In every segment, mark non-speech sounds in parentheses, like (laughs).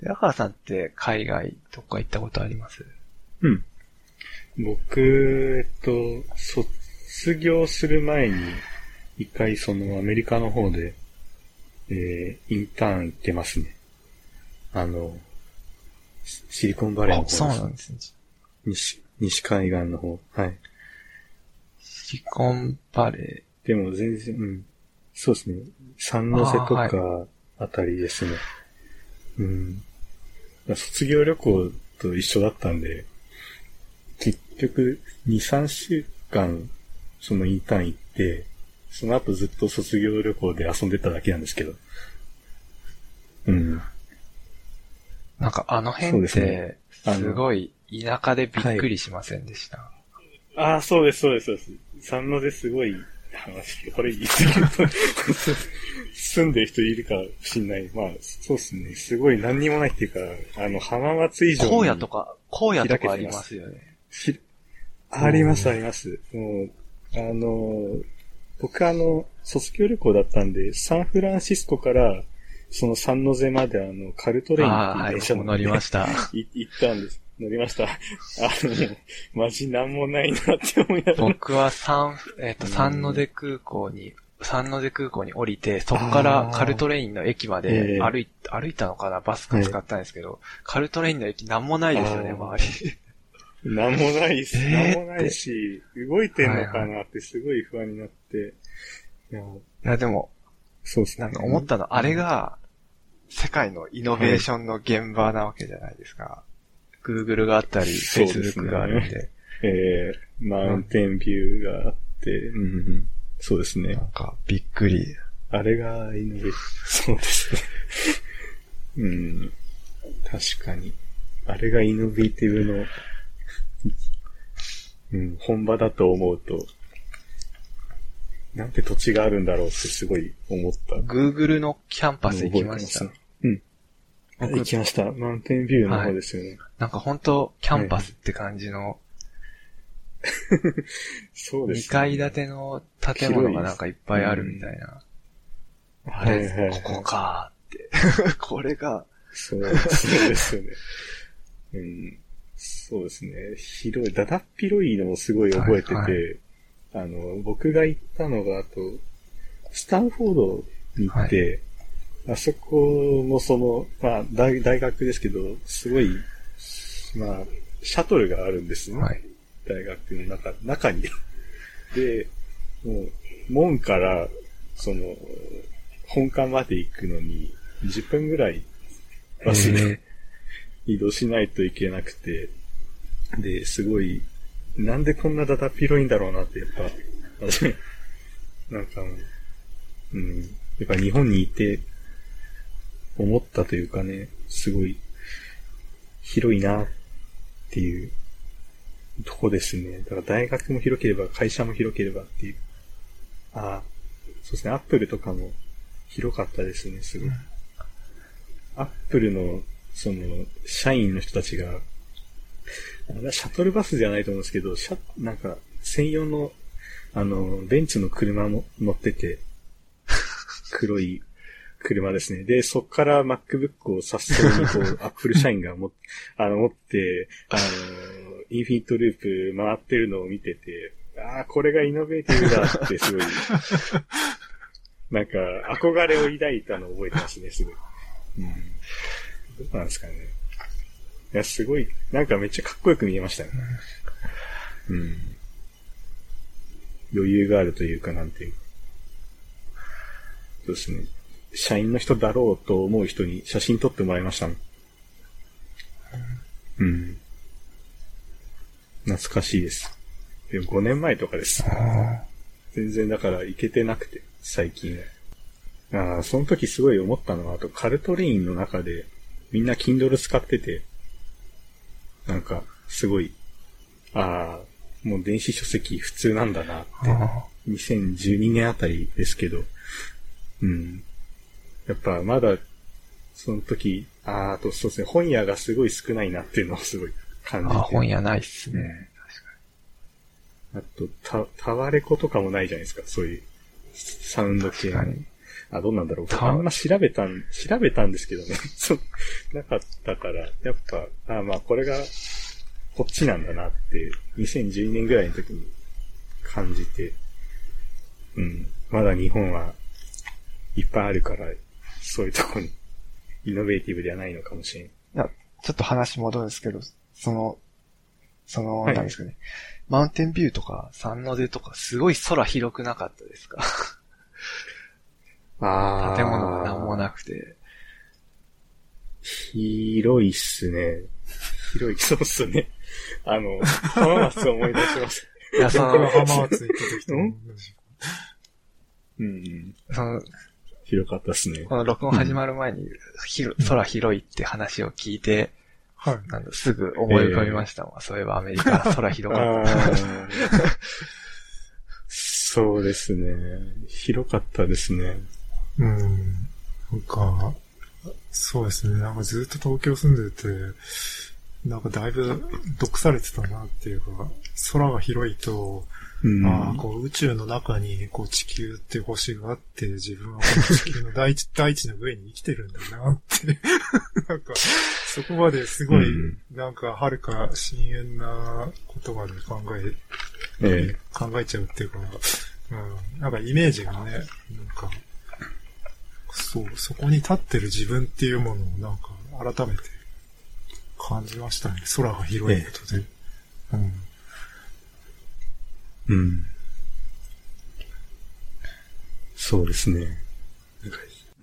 で、赤さんって海外どっか行ったことあります？うん。僕、えっと、卒業する前に、一回そのアメリカの方で、えー、インターン行ってますね。あの、シシリコンバレーの方あ、そうなんですね。西、西海岸の方。はい。シリコンバレでも全然、うん。そうですね。三ノ瀬とあかあたりですね。うん。卒業旅行と一緒だったんで、結局、2、3週間、そのインターン行って、その後ずっと卒業旅行で遊んでただけなんですけど。うん。ー。なんかあの辺って、すごい田舎でびっくりしませんでした？ああ、そうです、そうです、そうです。三ノ瀬すごい話、これ言い過ぎると、住んでる人いるかもしんない。まあ、そうですね。すごい何にもないっていうか、あの、浜松以上に。荒野とか、荒野とかありますよね。ひあります、あります。もう、あの、僕あの、卒業旅行だったんで、サンフランシスコから、その三ノ瀬まであの、カルトレインってはいい、う電車乗りました。(laughs) い行ったんです。乗りました。あの、マジなんもないなって思いながら。僕は三、えっ、と、うん三ノ出空港に、三ノ出空港に降りて、そこからカルトレインの駅までええ歩い、歩いたのかな？バスか使ったんですけど、カルトレインの駅なんもないですよね、周り。なんもないし、えーなんもないし、動いてんのかな？ってすごい不安になって。いや、いや、でも、そうですね。なんか思ったの、あれが、世界のイノベーションの現場なわけじゃないですか。Google があったり、そうですね Facebook があるんで、えー、マウンテンビューがあって、うんうん、そうですねな。んかびっくり。あれがイノベ。そうですね。(laughs) うん。確かに。あれがイノベーティブの、うん、本場だと思うと、なんて土地があるんだろうってすごい思った。Google のキャンパス行きました。行きました。マウンテンビューの方ですよね。なんか本当キャンパスって感じの、2 (laughs) そうです、階建ての建物がなんかいっぱいあるみたいな。あはいはいはいれ、ここかーって。(laughs) これが、そう、そうですよね。(laughs) うん。そうですね。広い、だだっ広いのをすごい覚えてて、はいはあの、僕が行ったのが、あと、スタンフォードに行って、あそこもその、まあ大、大学ですけど、すごい、まあ、シャトルがあるんですね。はい。大学の中、中に。で、もう、門から、その、本館まで行くのに、10分ぐらい、バスで移動しないといけなくて、で、すごい、なんでこんなだだっ広いんだろうなって、やっぱ、私なんか、うん、やっぱ日本にいて、思ったというかね、すごい、広いなっていうとこですね。だから大学も広ければ会社も広ければっていう。ああ、そうですね。アップルとかも広かったですね、すごい。アップルの、その、社員の人たちが、シャトルバスじゃないと思うんですけど、シャ、なんか、専用の、あの、ベンツの車も乗ってて、(laughs) 黒い車ですね。で、そっから MacBook を早速にこう、(laughs) アップル社員がも、あの、持って、あの、インフィニットループ回ってるのを見てて、ああ、これがイノベーティブだってすごい、(laughs) なんか、憧れを抱いたのを覚えてますね、すごい。うん。どうなんですかね。いや、すごい、なんかめっちゃかっこよく見えましたね。うん。余裕があるというか、なんていうか。そうですね。社員の人だろうと思う人に写真撮ってもらいましたもん。うん。懐かしいです。でも5年前とかです。全然だから行けてなくて、最近は。ああ、その時すごい思ったのは、あとカルトレインの中でみんな Kindle 使ってて、なんか、すごい、ああ、もう電子書籍普通なんだなって。2012年あたりですけど、うん。やっぱまだ、その時、あーあとそうですね、本屋がすごい少ないなっていうのをすごい感じて。あ、本屋ないっすね。あと、た、タワレコとかもないじゃないですか、そういう、サウンド系の確かに。あ、どうなんだろう。たあんま調べたん、調べたんですけどね。(laughs) そう、なかったから、やっぱ、あまあこれが、こっちなんだなって、2012年ぐらいの時に感じて、うん。まだ日本はいっぱいあるから、そういうとこに、イノベーティブではないのかもしれん。いや、ちょっと話戻るんですけど、その、その、はいなんですかね。マウンテンビューとか、山の出とか、すごい空広くなかったですか？あ建物がなんもなくて。広いっすね。広い、そうっすね。あの、浜松を思い出します。いや、そ僕のの、浜松行った時と同じ。うん。その、広かったっすね。この録音始まる前に、ひろ空広いって話を聞いて、はい。なんだすぐ思い浮かびましたもん。そういえばアメリカ空広かあった。ーそうですね。広かったですね。うん。なんか、そうですね。なんかずっと東京住んでて、なんかだいぶ毒されてたなっていうか、空が広いと、うん。ああ、こう宇宙の中にこう地球って星があって、自分はこの地球の大地、(laughs) 大地の上に生きてるんだなって。(laughs) なんか、そこまですごい、うんなんか、はるか深遠なことまで考え、ええ考えちゃうっていうか、うん、なんかイメージがね、なんか、そう、そこに立ってる自分っていうものをなんか改めて感じましたね。空が広いことで。うん。うん。そうですね。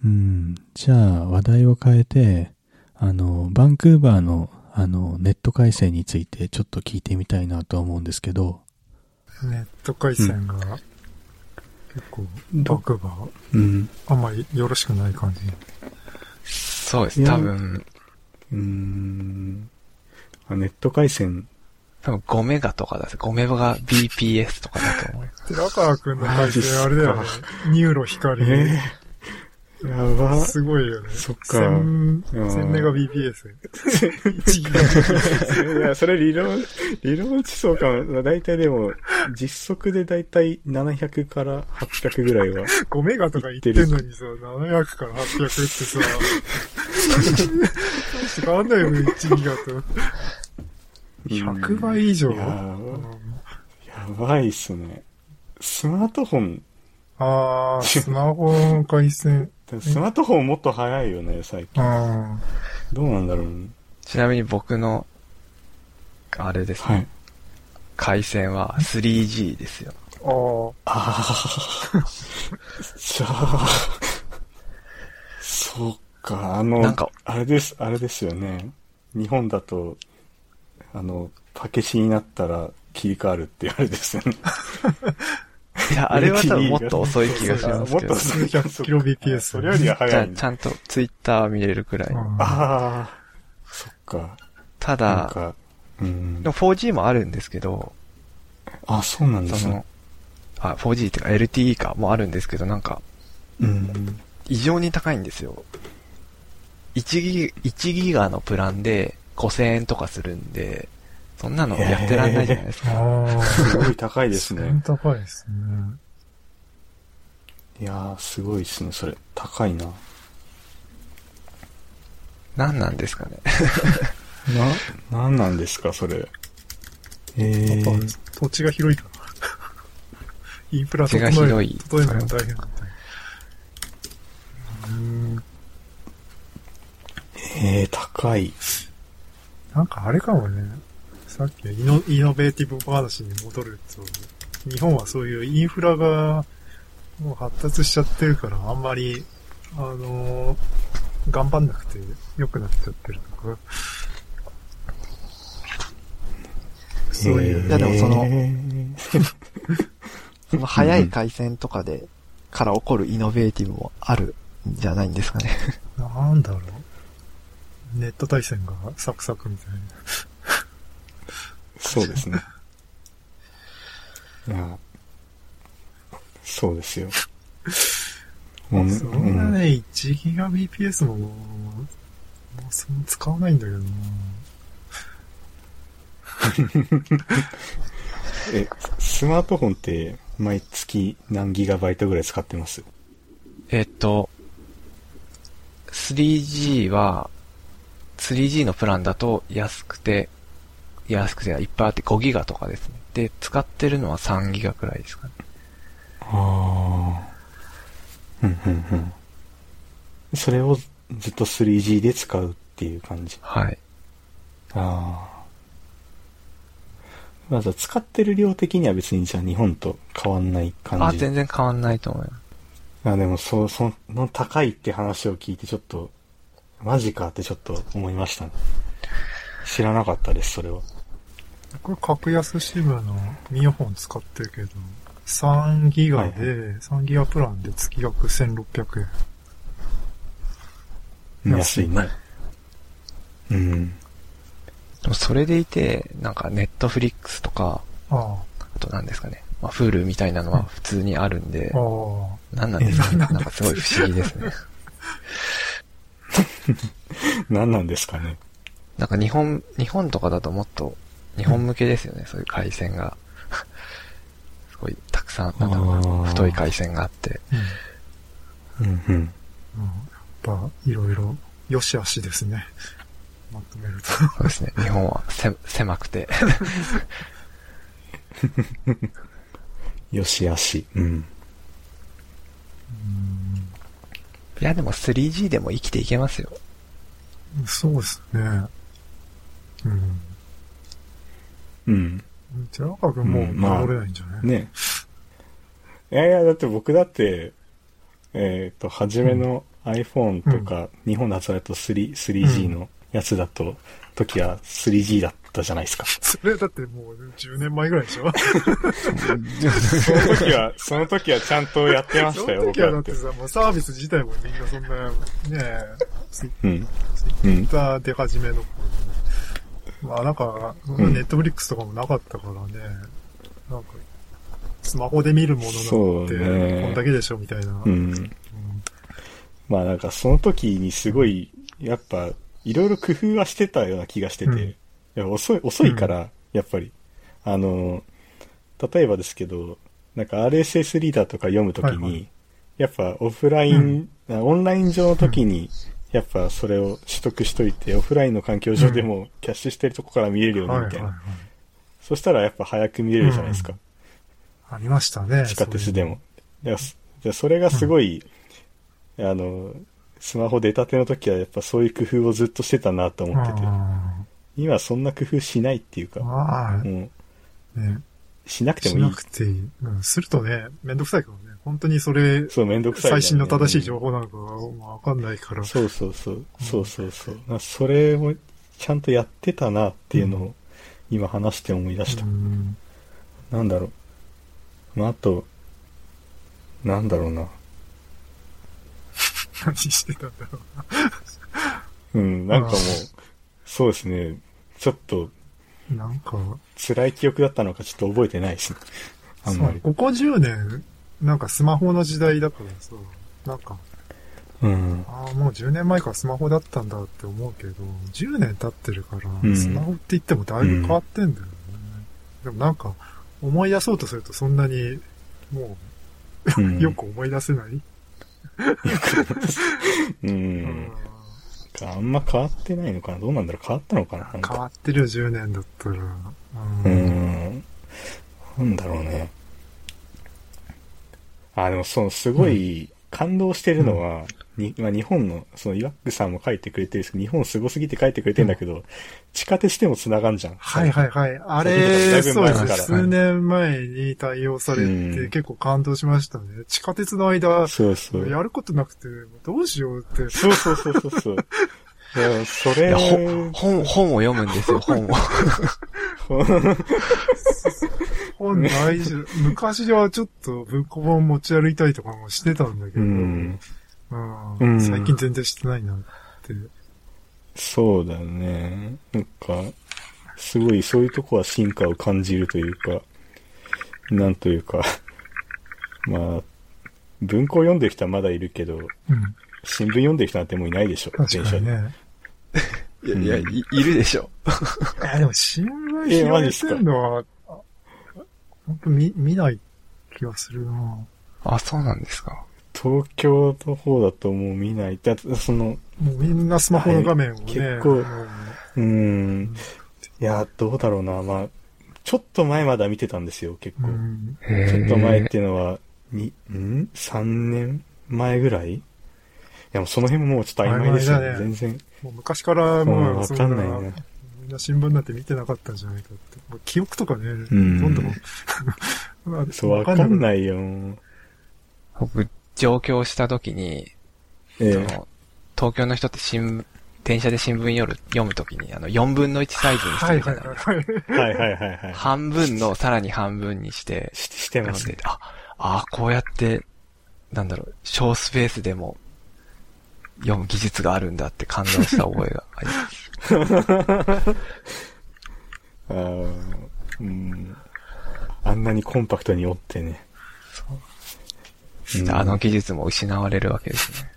うん。じゃあ、話題を変えて、あの、バンクーバーの、あの、ネット回線についてちょっと聞いてみたいなと思うんですけど、ネット回線が、結構、バックがうん。あんまりよろしくない感じ。そうです。多分、うーん。あネット回線。多分5メガとかだ5メガが BPS とかだと思う。寺川くんの回線あれだよね。ニューロ光。ええやば。すごいよね。そっか1000、うん1000メガ BPS。1ギガ。いや、それ理論、理論値そうかも。だいたいでも、実測でだいたい700から800ぐらいは。5メガとか言ってんのにさ、700から800ってさ、(laughs) 変わんないよね、1ギガと。100倍以上。いやうんーやばいっすね。スマートフォン、あー、スマホの回線。(laughs) スマートフォンもっと早いよね、最近。あどうなんだろうね。ちなみに僕の、あれですね。はい。回線は 3G ですよ。ーあああ。(laughs) じゃあ、そうか、あの、なんかあれです、あれですよね。日本だと、あの、パケシになったら切り替わるってあれですよね。(laughs) いや、あれは多分 (laughs) もっと遅い気がしますけど。もっと遅い。数百キロ BPS それよりはじゃあ、早い。ちゃんとツイッター見れるくらいー。。あああ、そっか。ただ、か、うんで。も 4G もあるんですけど、あ、そうなんですねその。、あ、4G っていうか LTE かもあるんですけど、なんか、うん。異常に高いんですよ。1ギ、1ギガのプランで5000円とかするんで、そんなのやってらんないじゃないですあか。ー。すごい高いですね。高いですね。いやー、すごいですね、それ。高いな。何なんですかね。な、(laughs) なんなんですか、それ。えー、土地が広いから。(laughs) インフラ土地が整え広い整えるのが大変だよ。うんえー、高い。なんかあれかもね。さっきのイノイノベーティブ話に戻ると、日本はそういうインフラがもう発達しちゃってるから、あんまり、あのー頑張んなくて良くなっちゃってるとか。そういう。いやでもそのえー (laughs) その早い回線とかで、から起こるイノベーティブもあるんじゃないんですかね。なんだろう。ネット対戦がサクサクみたいな。そうですね。いや、そうですよ。もうそんなね、1ギガ BPS も、もう、そんな使わないんだけどな (laughs) え、スマートフォンって毎月何ギガバイトぐらい使ってます？えっと、3G は、3G のプランだと安くて、安くていっぱいあって5ギガとかですね。で、使ってるのは3ギガくらいですかね。ああ。うん、うん、うん。それをずっと 3G で使うっていう感じ。はい。ああ。まず使ってる量的には別にじゃあ日本と変わんない感じ。あ、全然変わんないと思います。あでもそう、その高いって話を聞いてちょっと、マジかってちょっと思いましたね。知らなかったです、それは。これ格安支部のミオフォン使ってるけど、3ギガで、はい3ギガプランで月額1600円。安いね。うん。でもそれでいて、なんかネットフリックスとか、ああと何ですかね。まあ、フールみたいなのは普通にあるんであ、、あ何なんですかね。えなんかすごい不思議ですね。(laughs) 何なんですかね。なんか日本、日本とかだともっと日本向けですよね、そういう回線が。(laughs) すごいたくさん、なん太い回線があって。あ、うん。うんうん。うん。やっぱ、いろいろ、良し悪しですね。まとめると。そうですね、日本はせ狭くて。(laughs) よしあし。うん。いや、でも 3G でも生きていけますよ。そうですね。うん。うん。寺川君もううんまあ守れないんじゃない、ねいやいや、だって僕だって、えっ、と、初めの iPhone とか、日本で発売だと 3, 3G のやつだと、時は 3G だったじゃないですか。(laughs) それだってもう10年前ぐらいでしょ (laughs) その時は、その時はちゃんとやってましそたよ、の時はだって。さ、もうサービス自体もみんなそんな、ねえ、ツイうん。ツイッター出始めの頃まあなんか、そんなネットフリックスとかもなかったからね、なんか、スマホで見るものなんて、そうねこんだけでしょみたいな。ううんん。まあなんかその時にすごい、やっぱ、いろいろ工夫はしてたような気がしてて、うんいや遅い、遅いから、やっぱり。あの、例えばですけど、なんか RSS リーダーとか読むときに、はいはいやっぱオフライン、あオンライン上の時に、やっぱそれを取得しといて、オフラインの環境上でもキャッシュしてるとこから見れるようにはいはいはいみたいな。。そしたらやっぱ早く見れるじゃないですか。ありましたね。地下鉄でも。そそれがすごい、あの、スマホ出たての時はやっぱそういう工夫をずっとしてたなと思の。ってて、あ今そんな工夫しないっていうか、ーあー、もね。うしなくてもい。しないくていい。うん、するとね、めんどくさいからね。本当にそれ、そう、めんどくさい、最新の正しい情報なのかわかんないから。そうそうそう、そうそうそう。まあそれをちゃんとやってたなっていうのを今話して思い出した。うんなんだろう。まあ、あと、なんだろうな。何してたんだろうん、なんかもうあ、そうですね。ちょっとう。なんか、辛い記憶だったのかちょっと覚えてないですね。あんまり。ここ10年、なんかスマホの時代だからさ、なんか、うん。ああ、もう10年前からスマホだったんだって思うけど、10年経ってるから、うんスマホって言ってもだいぶ変わってんだよね。でもなんか、思い出そうとするとそんなに、もうんう、(laughs) よく思い出せない、(laughs) う。うんんあんま変わってないのかな？どうなんだろう？変わったのかな？変か。わってるよ、10年だったら。ううんん。なんだろうね。あ、でもそう、すごい感動してるのは、にまあ、日本の、その、イワックさんも書いてくれてるんですけど、日本すごすぎて書いてくれてるんだけど、地下鉄でも繋がんじゃん。はいはいはい。あれ、ぶそうですね。数年前に対応されうんて結構感動しましたね。地下鉄の間、そうそう。やることなくて、どうしようって。そうそうそうそうそう。(laughs) いや、それ本、本を読むんですよ、(laughs) 本を。(laughs) 本大事。昔はちょっと文庫本持ち歩いたりとかもしてたんだけど、うん。うんうん最近全然してないなって。そうだね。なんか、すごいそういうとこは進化を感じるというか、なんというか、(laughs) まあ、文庫を読んでる人はまだいるけど、うん。新聞読んでる人なんてもういないでしょ、確かにね。(laughs) いや、いや、いいるでしょ。いや、でも新聞え拾えマジっすか？てんのは、あ本当見、見ない気がするなあ、そうなんですか。東京の方だともう見ない。だってその、もうみんなスマホの画面をね、結構もうん。いや、どうだろうな。まあ、ちょっと前までは見てたんですよ、結構。うんちょっと前っていうのは、に、ん ?3 年前ぐらい？いや、もうその辺ももうちょっと曖昧ですよね。全然。もう昔からうんもう、わそかんないね。みんな新聞なんて見てなかったんじゃないかって。もう記憶とかね、んどんどん。(laughs) まあそう、わかんい。ないよ。僕、上京した時に、ええその東京の人って新、電車で新聞読む読むときに、あの、4分の1サイズにしてはいるじゃはいないですか。はい。はいはい。半分のさらに半分にして、ししてますね読んで。あ、あこうやって、なんだろう、小スペースでも読む技術があるんだって感動した覚えがあります。(laughs) あん。あんなにコンパクトに折ってね。うんあの技術も失われるわけですね。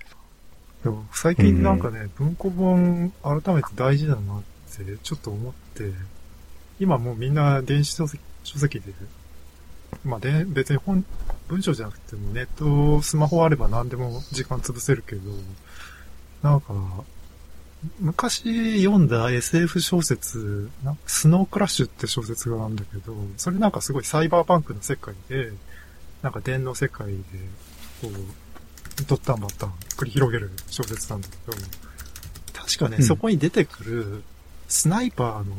でも最近なんかね、文庫本改めて大事だなってちょっと思って、今もうみんな電子書籍書籍で、まあで別に本、文章じゃなくてもネット、スマホあれば何でも時間潰せるけど、なんか、昔読んだ SF 小説、スノークラッシュって小説があるんだけど、それなんかすごいサイバーパンクの世界で、なんか電脳世界で、こう、ドッタンバッタン繰り広げる小説なんだけど、確かね、うん。そこに出てくるスナイパーの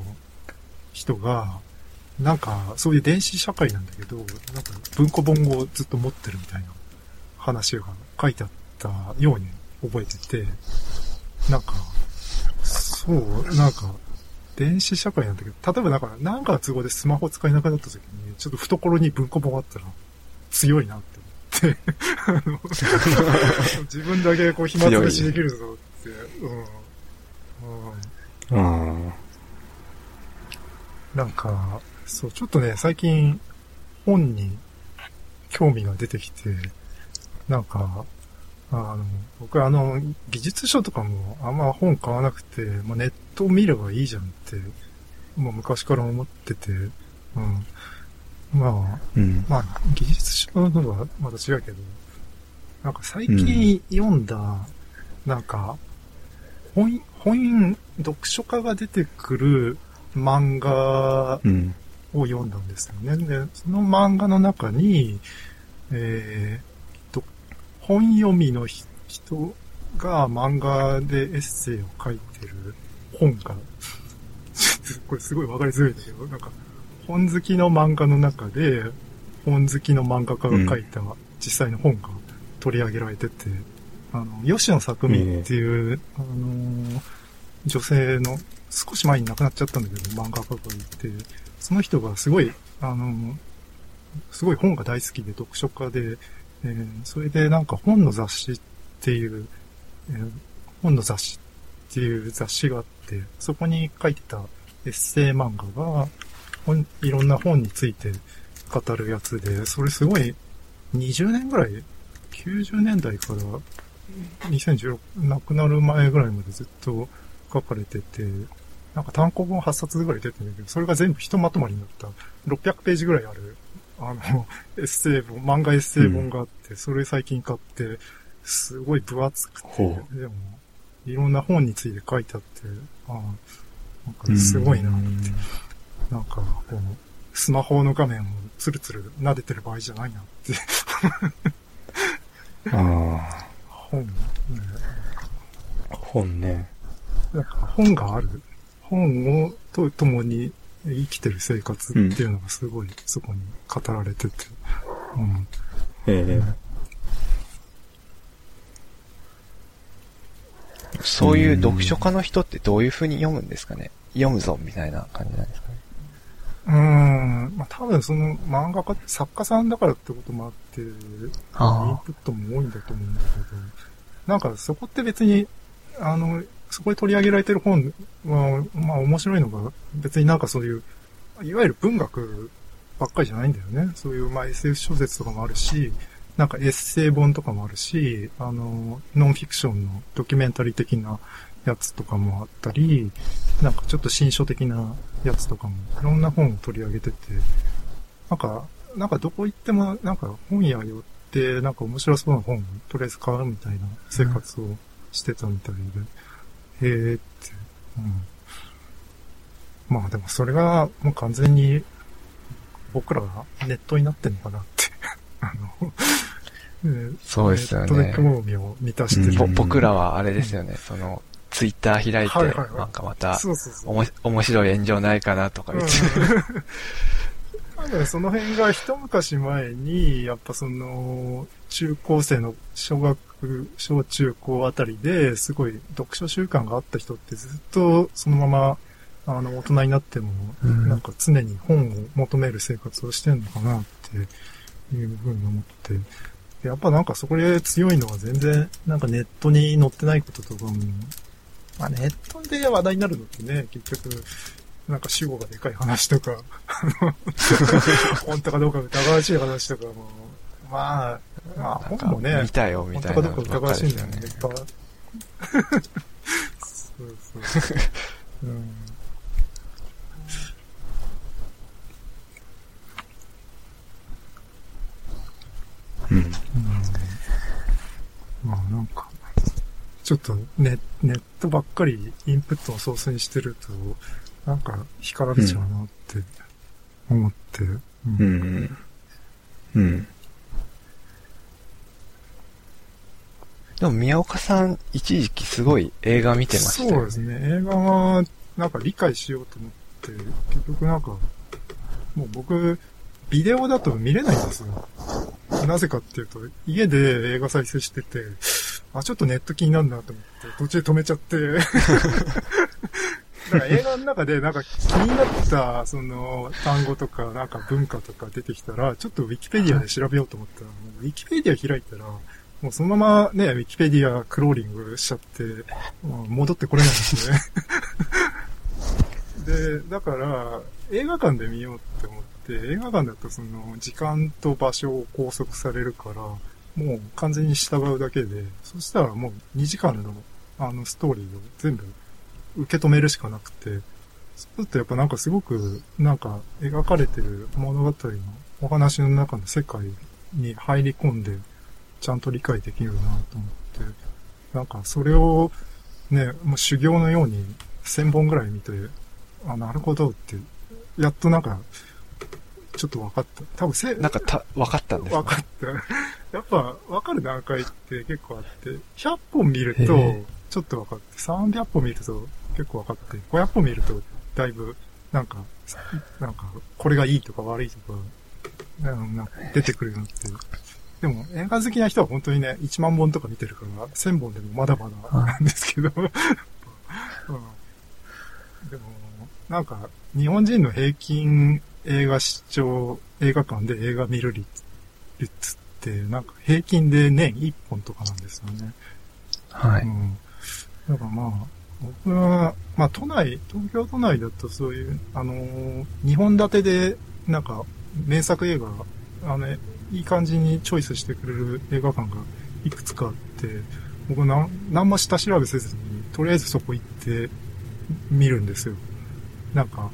人が、なんか、そういう電子社会なんだけど、なんか文庫本をずっと持ってるみたいな話が書いてあったように覚えてて、なんか、そう、なんか、電子社会なんだけど、例えばなんか、なんかの都合でスマホ使えなくなった時に、ちょっと懐に文庫本あったら強いなって思って、自分だけこう暇つぶしできるぞって、うん。うんなんか、そう、ちょっとね、最近、本に興味が出てきて、なんか、あの、僕あの、技術書とかもあんま本買わなくて、まあ、ネットを見ればいいじゃんって、もう昔から思ってて、うん。まあ、うん。まあ、技術書のはまた違うけど、なんか最近読んだ、なんか、本、本、読書家が出てくる漫画うん。を読んだんですよね。で、その漫画の中に、えーと、本読みのひ人が漫画でエッセイを書いてる本が、(laughs) これすごいわかりづらいんだけど、なんか、本好きの漫画の中で、本好きの漫画家が書いた実際の本が取り上げられてて、あの、吉野作美っていう、あのー女性の、少し前に亡くなっちゃったんだけど、漫画家がいて、その人がすごい、あの、すごい本が大好きで読書家で、えーそれでなんか本の雑誌っていう、えー本の雑誌っていう雑誌があって、そこに書いてたエッセイ漫画が、本いろんな本について語るやつで、それすごい20年ぐらい、90年代から2016、亡くなる前ぐらいまでずっと書かれてて、なんか単行本8冊ぐらい出てるんだけど、それが全部ひとまとまりになった。600ページぐらいある、あの、(laughs) エッセイ本、漫画エッセイ本があって、それ最近買って、すごい分厚くて、ほでも、いろんな本について書いてあって、ああ、なんかすごいなって、なんか、こう、スマホの画面をツルツル撫でてる場合じゃないなって、(laughs) あ本、ね、あ。本ね。なんか本がある。本をと共に生きてる生活っていうのがすごいそこに語られてて。うん。えそういう読書家の人ってどういう風に読むんですかね？読むぞみたいな感じなんですかね？うん。まあ、多分その漫画家、作家さんだからってこともあって、インプットも多いんだと思うんだけど、なんかそこって別に、あの、そこで取り上げられてる本は、まあ面白いのが、別になんかそういう、いわゆる文学ばっかりじゃないんだよね。そういう、まあ SF 小説とかもあるし、なんかエッセイ本とかもあるし、あの、ノンフィクションのドキュメンタリー的なやつとかもあったり、なんかちょっと新書的なやつとかも、いろんな本を取り上げてて、なんか、なんかどこ行っても、なんか本屋寄ってで、なんか面白そうな本をとりあえず買うみたいな生活をしてたみたいで、へえって、うん。まあでもそれがもう完全に僕らがネットになってんのかなって。(laughs) あの、ねそうですよねネットで興味を満たしてる。ん僕らはあれですよね、その、ツイッター開いて、はいはいはい。なんかまた、そうそうそう。おもし面白い炎上ないかなとか言って、うん。(laughs) 多分その辺が一昔前に、やっぱその、中高生の小学、小中高あたりですごい読書習慣があった人ってずっとそのまま、あの、大人になっても、うん。なんか常に本を求める生活をしてんのかなっていうふうに思って、やっぱなんかそこで強いのは全然、なんかネットに載ってないこととかも、まあネットで話題になるのってね、結局、なんか主語がでかい話とか、あの本当かどうか疑わしい話とかも、まあ、まあ本もね見、たよみ本たいなの当かどうか疑わしいんだよね、っ。ぱい。(laughs) そうそう。うんうん。うんまあなんか、ちょっとネネットばっかりインプットをソースにしてると、なんか光られちゃうなって思って、うんうん。うん。でも宮岡さん、一時期すごい映画見てましたよね。そうですね。映画は、なんか理解しようと思って、結局なんか、もう僕、ビデオだと見れないんですよ。なぜかっていうと、家で映画再生してて、あ、ちょっとネット気になるなと思って、途中で止めちゃって、(laughs) なんか映画の中でなんか気になった、その、単語とか、なんか文化とか出てきたら、ちょっとウィキペディアで調べようと思ったら、ウィキペディア開いたら、もうそのままね、ウィキペディアクローリングしちゃって、戻ってこれないんですね。(laughs) で、だから、映画館で見ようって思って、映画館だとその、時間と場所を拘束されるから、もう完全に従うだけで、そしたらもう2時間の、あの、ストーリーを全部受け止めるしかなくて、そうするとやっぱなんかすごく、なんか描かれてる物語のお話の中の世界に入り込んで、ちゃんと理解できるなと思って、なんかそれをね、もう修行のように1000本ぐらい見て、あ、なるほどって、やっとなんか、ちょっと分かった。多分せ、なんかた、分かったんですね分かった。やっぱ分かる段階って結構あって、100本見るへとえちょっと分かって、300本見ると結構分かって、500本見るとだいぶ、なんか、なんか、これがいいとか悪いとか、なんか出てくるようになって。でも映画好きな人は本当にね、1万本とか見てるから、1000本でもまだまだなんですけど、(laughs) うんでも、なんか、日本人の平均映画視聴、映画館で映画見る率率って、なんか平均で年1本とかなんですよね。はい。うん。だからまあ、僕は、まあ都内、東京都内だとそういう、あのー、2本立てで、なんか、名作映画、あの、いい感じにチョイスしてくれる映画館がいくつかあって、僕なん、何も下調べせずに、とりあえずそこ行って見るんですよ。なんか、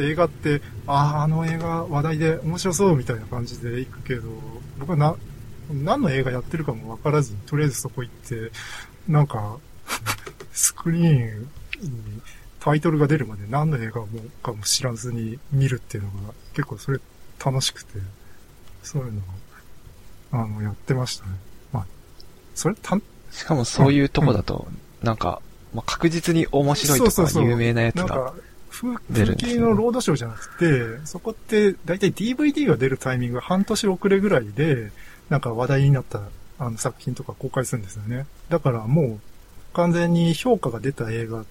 映画って、ああ、あの映画話題で面白そうみたいな感じで行くけど、僕はな、何の映画やってるかもわからずに、とりあえずそこ行って、なんか、スクリーンにタイトルが出るまで何の映画もかも知らずに見るっていうのが結構それ楽しくて、そういうのを、あの、やってましたね。まあ、それた、しかもそういうとこだと、なんか、まあ、確実に面白いとかそうそうそう有名なやつが。風景のロードショーじゃなくて、そこって大体 DVD が出るタイミングが半年遅れぐらいで、なんか話題になったあの作品とか公開するんですよね。だからもう完全に評価が出た映画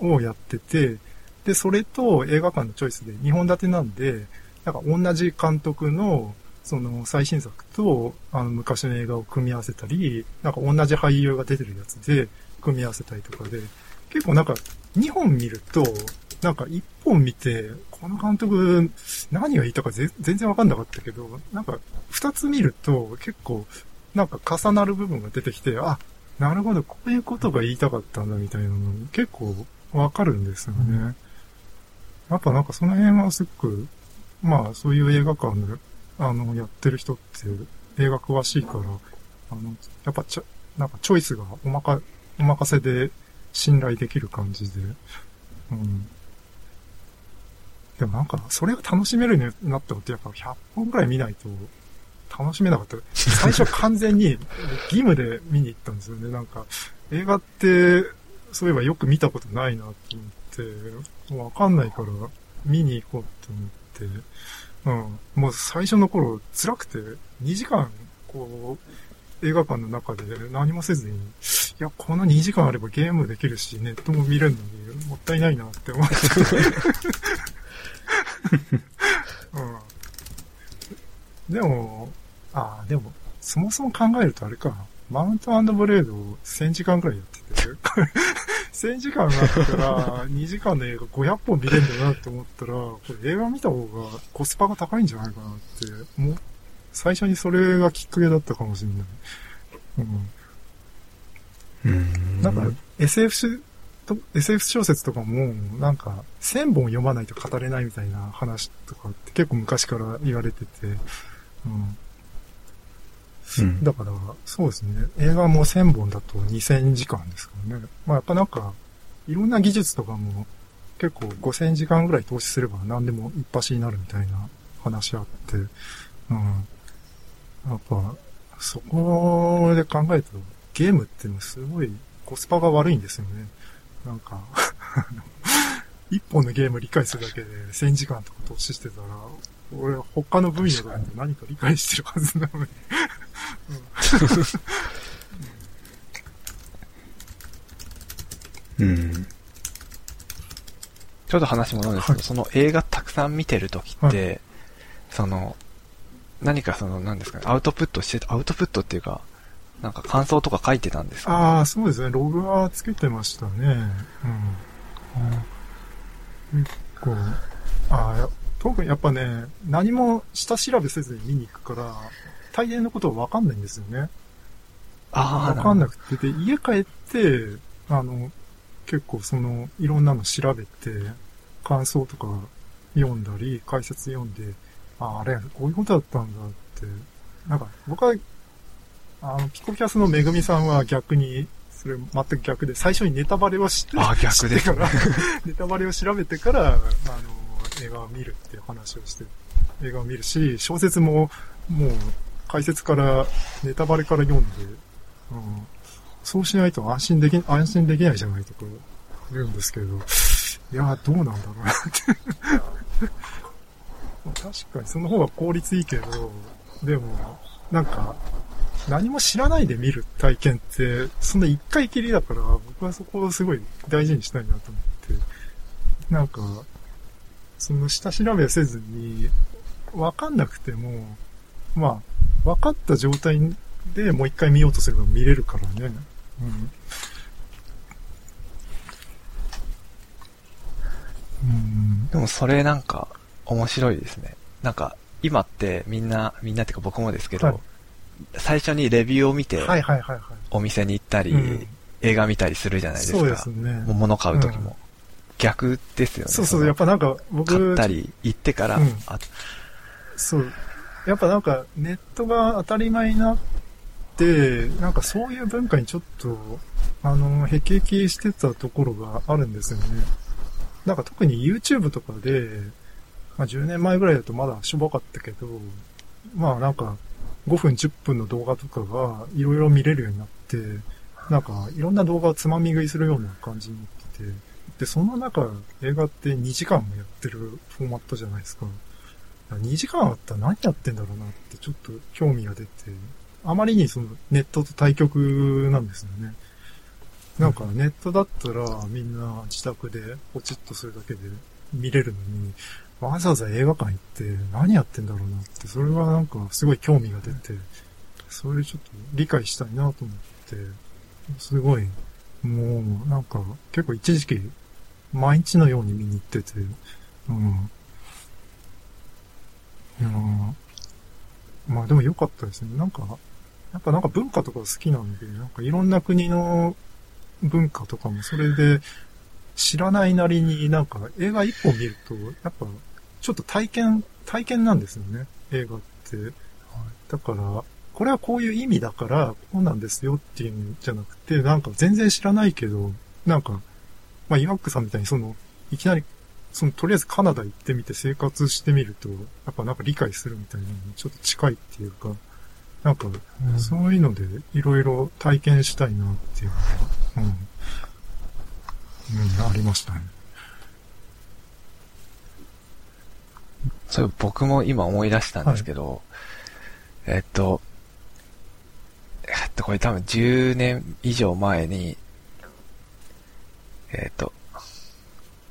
をやってて、で、それと映画館のチョイスで2本立てなんで、なんか同じ監督のその最新作とあの昔の映画を組み合わせたり、なんか同じ俳優が出てるやつで組み合わせたりとかで、結構なんか2本見ると、なんか1本見て、この監督何が言いたか全然わかんなかったけど、なんか2つ見ると結構なんか重なる部分が出てきて、あ、なるほど、こういうことが言いたかったんだみたいなの結構わかるんですよね。やっぱなんかその辺はすごく、まあそういう映画館で、あの、やってる人って映画詳しいから、あの、やっぱちょ、なんかチョイスがおまか、お任せで信頼できる感じで、うん。でもなんか、それが楽しめるようになったのってやっぱ100本くらい見ないと楽しめなかった。最初完全に義務で見に行ったんですよね。なんか、映画って、そういえばよく見たことないなと思って、わかんないから見に行こうと思って、うん。もう最初の頃辛くて、2時間、こう、映画館の中で何もせずに、いや、この2時間あればゲームできるし、ネットも見れるのに、もったいないなって思って。うん。でも、ああ、でも、そもそも考えるとあれか、マウントブレードを1000時間くらいやってて、(laughs) 1000時間があったら、2時間の映画500本見れるんだなって思ったら、これ映画見た方がコスパが高いんじゃないかなって、もう、最初にそれがきっかけだったかもしれない。うん。うん。なんか、SF SF 小説とかも、なんか、1000本読まないと語れないみたいな話とかって結構昔から言われてて、うん。うんだから、そうですね。映画も1000本だと2000時間ですからね。まあやっぱなんか、いろんな技術とかも結構5000時間ぐらい投資すれば何でも一発になるみたいな話あって、うん。やっぱ、そこで考えると、ゲームっていうのはすごいコスパが悪いんですよね。なんか、(laughs) 一本のゲーム理解するだけで1000時間とか投資してたら、俺他の分野だって何か理解してるはずなのに。うん。ちょっと話戻るんですけど、はいその映画たくさん見てるときって、その、何かその、何ですかね、アウトプットして、アウトプットっていうか、なんか感想とか書いてたんですか？ああ、そうですね。ログはつけてましたね。うん。結構、ああ、や特にやっぱね、何も下調べせずに見に行くから、大抵のことはわかんないんですよね。ああ、わかんなくくて、で、家帰って、あの、結構その、いろんなの調べて、感想とか読んだり、解説読んで、あ、あれ、こういうことだったんだって。なんか、僕は、あの、ピコキャスのめぐみさんは逆に、それ全く逆で、最初にネタバレを知って、あ逆でから、(laughs) ネタバレを調べてから、あの、映画を見るっていう話をして、映画を見るし、小説も、もう、解説から、ネタバレから読んで、うん、そうしないと安心でき、安心できないじゃないとか言うんですけど、いや、どうなんだろうなって。(laughs) 確かにその方が効率いいけど、でも、なんか、何も知らないで見る体験って、そんな一回きりだから、僕はそこをすごい大事にしたいなと思って、なんか、その下調べせずに、わかんなくても、まあ、分かった状態でもう一回見ようとすれば見れるからね。うん。うん。でもそれなんか、面白いですね。なんか、今ってみんな、みんなっていうか僕もですけど、はい最初にレビューを見て、はいはいはいはい。お店に行ったり、うん映画見たりするじゃないですか。そうですね。もう物買う時も。逆ですよね。そうそう、のやっぱなんか僕、買ったり、行ってから、うんあそう。やっぱなんかネットが当たり前になって、なんかそういう文化にちょっと、あの、へきへきしてたところがあるんですよね。なんか特に YouTube とかで、まあ10年前ぐらいだとまだしょぼかったけど、まあなんか5分10分の動画とかがいろいろ見れるようになって、なんかいろんな動画をつまみ食いするような感じになってて、で、その中、映画って2時間もやってるフォーマットじゃないですか。2時間あったら何やってんだろうなってちょっと興味が出て、あまりにそのネットと対局なんですよね。なんかネットだったらみんな自宅でポチッとするだけで見れるのに、わざわざ映画館行って何やってんだろうなって、それはなんかすごい興味が出て、それちょっと理解したいなと思って、すごい、もうなんか結構一時期毎日のように見に行ってて、うん。いやまあでも良かったですね。なんか、やっぱなんか文化とか好きなんで、なんかいろんな国の文化とかもそれで知らないなりになんか映画一本見ると、やっぱちょっと体験、体験なんですよね。映画って。だから、ここれはこういう意味だから、こうなんですよっていうんじゃなくて、なんか全然知らないけど、なんか、まあ、イワックさんみたいにその、いきなり、その、とりあえずカナダ行ってみて生活してみると、やっぱなんか理解するみたいなのにちょっと近いっていうか、なんか、そういうので、いろいろ体験したいなっていうのが、うん。うん、ありましたね。それ僕も今思い出したんですけど、えっと、えっと、これ多分10年以上前に、えっと、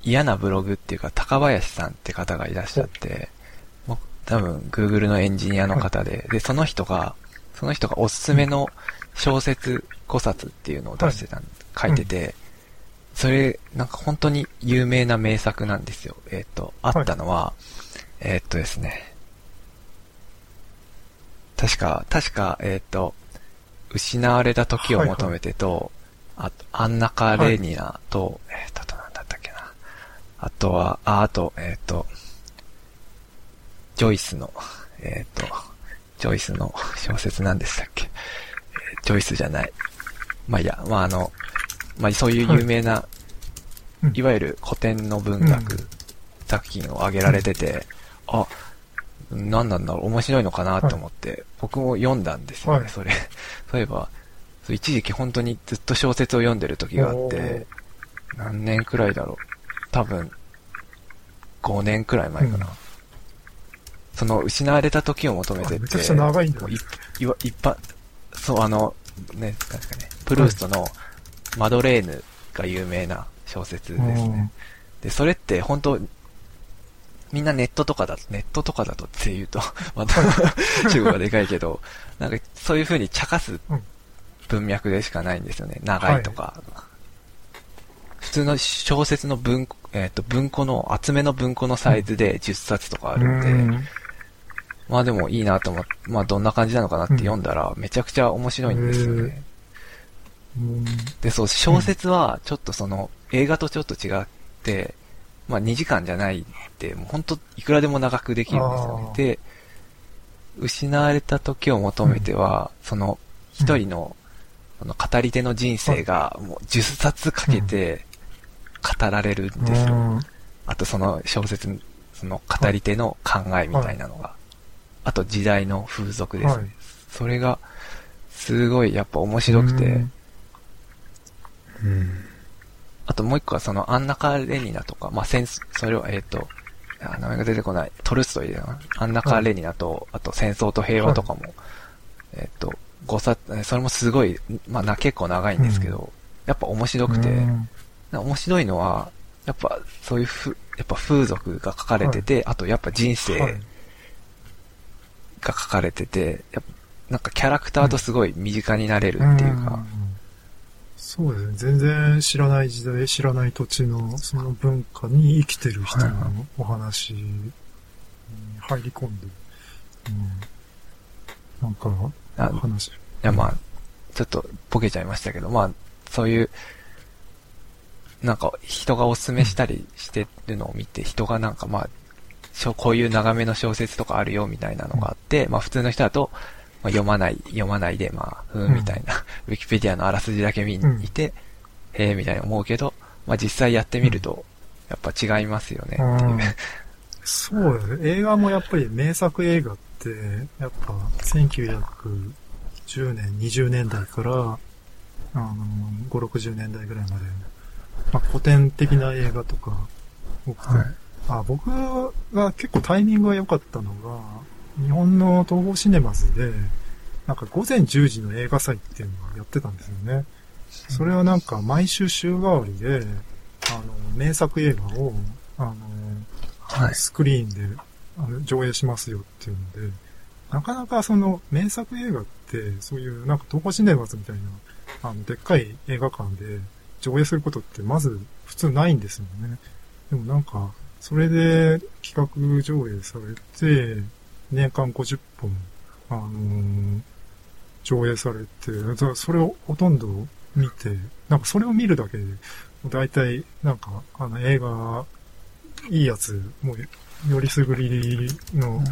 嫌なブログっていうか、高林さんって方がいらっしゃって、もう多分 Google のエンジニアの方で、で、その人が、その人がおすすめの小説考察っていうのを出してたん、書いてて、それ、なんか本当に有名な名作なんですよ。えっと、あったのは、えーっとですね。確か、確か、えーっと、失われた時を求めてと、あと、アンナカ・レーニナと、えーっと、あとなんだったっけな。あとは、あ、あと、えーっと、ジョイスの、えーっと、ジョイスの小説なんでしたっけ、えージョイスじゃない。まあいいや、まああの、まあそういう有名な、うんいわゆる古典の文うん学作品を挙げられてて、あ、何なんだろう、面白いのかなと思って、僕も読んだんですよね、はいそれ。(laughs) そういえば、一時期本当にずっと小説を読んでる時があって、何年くらいだろう。多分、5年くらい前かな。うんその、失われた時を求めてって、あめちゃくちゃ長いんだいいわ一般、そう、あの、ね、なんですかね、プルーストのマドレーヌが有名な小説ですね。で、それって本当みんなネットとかだと、ネットとかだとって言うと、(laughs) また、中国がでかいけど、なんかそういう風に茶化すうん文脈でしかないんですよね。長いとか。普通の小説の文庫、えっ、と、文庫の、厚めの文庫のサイズで10冊とかあるんで、うんまあでもいいなと思って、まあどんな感じなのかなって読んだら、めちゃくちゃ面白いんですよね。うんで、そう、小説は、ちょっとその、映画とちょっと違って、まあ2時間じゃないって、もう本当いくらでも長くできるんですよねで、失われた時を求めては、その、一人の、その語り手の人生が、もう10冊かけて、語られるんですよ。うんあとその小説、その語り手の考えみたいなのが。あと時代の風俗ですね。はいそれが、すごいやっぱ面白くて、うんうん。あともう一個はそのアンナカ・レニナとか、まあ、戦争、それは、えっ、と、あ名前が出てこない。トルストイだな。アンナカ・レニナと、あと戦争と平和とかも、えっ、と、5冊、えそれもすごい、まあな、結構長いんですけど、やっぱ面白くて、うん。な面白いのは、やっぱそういうふ、やっぱ風俗が書かれてて、あとやっぱ人生はい。が書かれてて、やっぱなんかキャラクターとすごい身近になれるっていうか、んそうですね。全然知らない時代、知らない土地のその文化に生きてる人のお話に入り込んで、うん、なんか、話。いや、まあ、ちょっとボケちゃいましたけど、まあ、そういう、なんか人がおすすめしたりしてるのを見て、人がなんかまあ、こういう長めの小説とかあるよみたいなのがあって、まあ普通の人だと、まあ、読まない、読まないで、まあ、ふーんみたいな、(laughs) ウィキペディアのあらすじだけ見にいて、へえみたいに思うけど、まあ実際やってみると、やっぱ違いますよね。っていう。うん。(laughs) そうですね。映画もやっぱり名作映画って、やっぱ1910年、20年代から、あの、5、60年代ぐらいまで、まあ、古典的な映画とか、多くて。はい。あ僕が結構タイミングが良かったのが、日本の東宝シネマズで、なんか午前10時の映画祭っていうのをやってたんですよね。それはなんか毎週週替わりで、あの、名作映画を、あの、はい。スクリーンであの上映しますよっていうので、なかなかその名作映画って、そういうなんか東宝シネマズみたいな、あの、でっかい映画館で上映することってまず普通ないんですよね。でもなんか、それで企画上映されて、年間50本、あのー上映されて、それをほとんど見て、なんかそれを見るだけで、大体、なんか、あの映画、いいやつ、もう、よりすぐりの、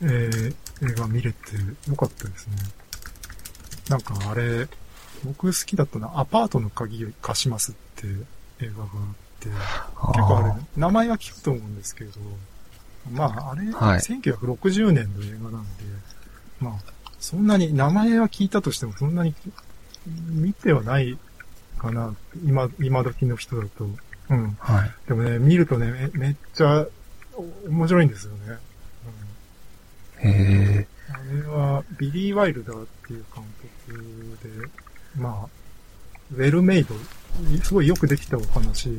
えー映画見れてよかったですね。なんかあれ、僕好きだったのはアパートの鍵を貸しますって映画があって、結構あれ、名前は聞くと思うんですけど、まああれ、はい1960年の映画なんで、まあ、そんなに、名前は聞いたとしてもそんなに見てはないかな、今、今時の人だと。うん。はい。でもね、見るとね、めめっちゃお面白いんですよね。へえ。あれは、ビリー・ワイルダーっていう監督で、まあ、ウェルメイド、すごいよくできたお話で、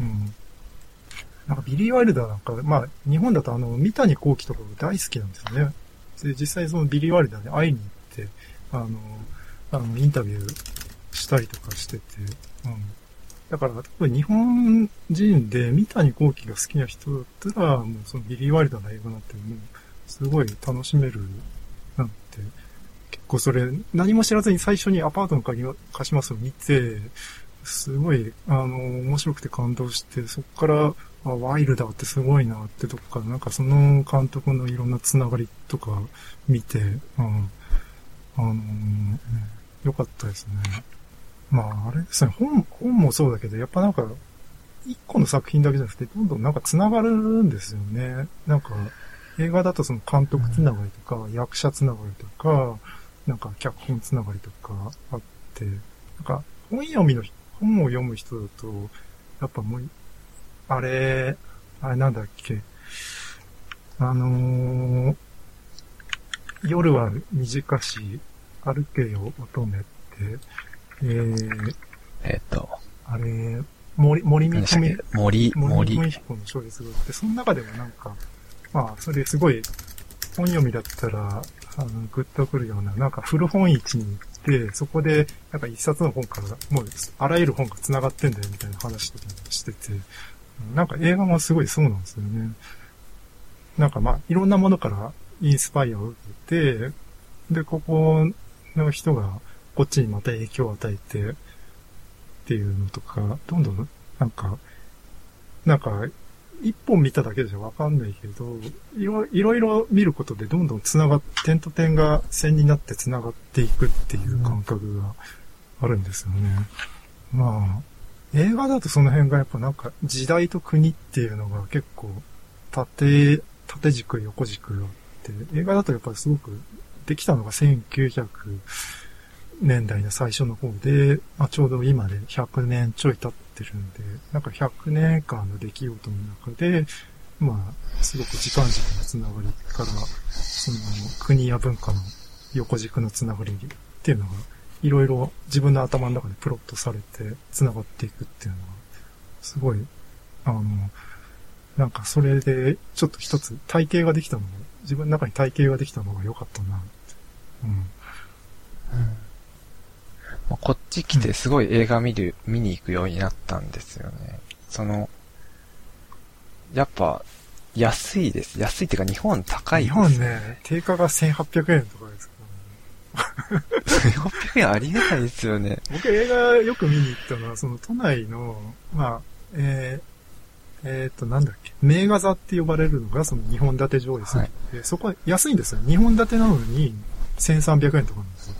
うん。なんかビリー・ワイルダーなんか、まあ、日本だとあの、三谷幸喜とかが大好きなんですよね。で、実際そのビリー・ワイルダーに会いに行って、あの、あの、インタビューしたりとかしてて、うん。だから、多分日本人で三谷幸喜が好きな人だったら、もうそのビリー・ワイルダーの映画なんてもう、すごい楽しめるなんて、結構それ、何も知らずに最初にアパートの鍵を貸しますを見て、すごい、あの、面白くて感動して、そこから、あワイルダーってすごいなってとこから、なんかその監督のいろんなつながりとか見て、うん、あのうんよかったですね。まあ、あれですね、本、本もそうだけど、やっぱなんか、一個の作品だけじゃなくて、どんどんなんか繋がるんですよね。なんか、映画だとその監督つながりとか、役者つながりとか、なんか脚本つながりとかあって、なんか本読みの、本を読む人だと、やっぱもう、あれ、あれなんだっけ、あのー夜は短し、歩けよ乙女って、えー、えっと、あれ、森、森見何でしたっ富け？森、森森。文彦の小説があって、その中でもなんか、まあ、それすごい、本読みだったら、あの、グッとくるような、なんか古本市に行って、そこで、なんか一冊の本から、もう、あらゆる本が繋がってんだよ、みたいな話とかもしてて、なんか映画もすごいそうなんですよね。なんかまあ、いろんなものからインスパイアを受けて、で、ここの人が、こっちにまた影響を与えて、っていうのとか、どんどん、なんか、なんか、一本見ただけじゃわかんないけど、いろいろいろ見ることでどんどん繋がっ、点と点が線になって繋がっていくっていう感覚があるんですよね。まあ、映画だとその辺がやっぱなんか時代と国っていうのが結構縦、縦軸横軸があって、映画だとやっぱりすごくできたのが1900年代の最初の方で、まあ、ちょうど今で100年ちょい経ってるんで、なんか100年間の出来事の中で、まあ、すごく時間軸のつながりから、その国や文化の横軸のつながりっていうのが、いろいろ自分の頭の中でプロットされてつながっていくっていうのが、すごい、あの、なんかそれでちょっと一つ体系ができたのが、自分の中に体系ができたのが良かったなって。うん。まあこっち来てすごい映画見る、見に行くようになったんですよね。その、やっぱ、安いです。安いっていうか日本高い日です。本ね、定価が1800円とかですからね。1800円ありえないですよね。僕映画よく見に行ったのは、その都内の、まあ、えー、えー、と、なんだっけ、名画座って呼ばれるのが、その2本立て上映する。で、そこは安いんですよ。2本立てなのに、1300円とかなんですよ。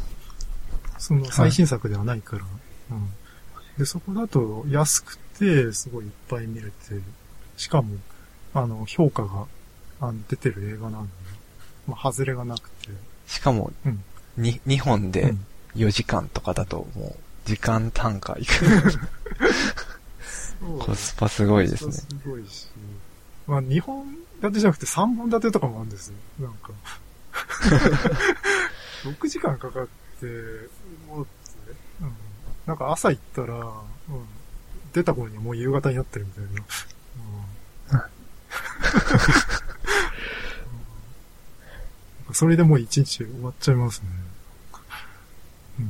その最新作ではないから。うん。で、そこだと安くて、すごいいっぱい見れて、しかも、あの、評価が、あの、出てる映画なので、まあ、外れがなくて。しかも、うん。に、2本うでん4時間とかだともう、時間単価いく。コスパすごいですね。すごいし。まあ、2本立てじゃなくて3本立てとかもあるんですよ。なんか。(laughs) 6時間かかって、もうって、うん。なんか朝行ったら、うん。出た頃にはもう夕方になってるみたいな。うん。(laughs) うんそれでもう一日終わっちゃいますね。う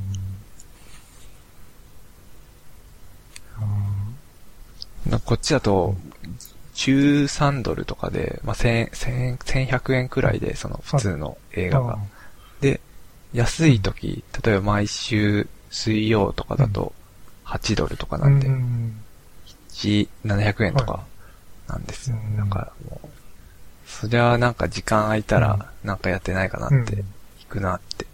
ん。こっちだと、13ドルとかで、まあ、1000 1000 1100円くらいで、その普通の映画が。で、安い時、例えば毎週水曜とかだと8ドルとかなんで。う、ん。1 700円とかなんですよ。うん。だからもう、そりゃなんか時間空いたらなんかやってないかなって、うん。行くなって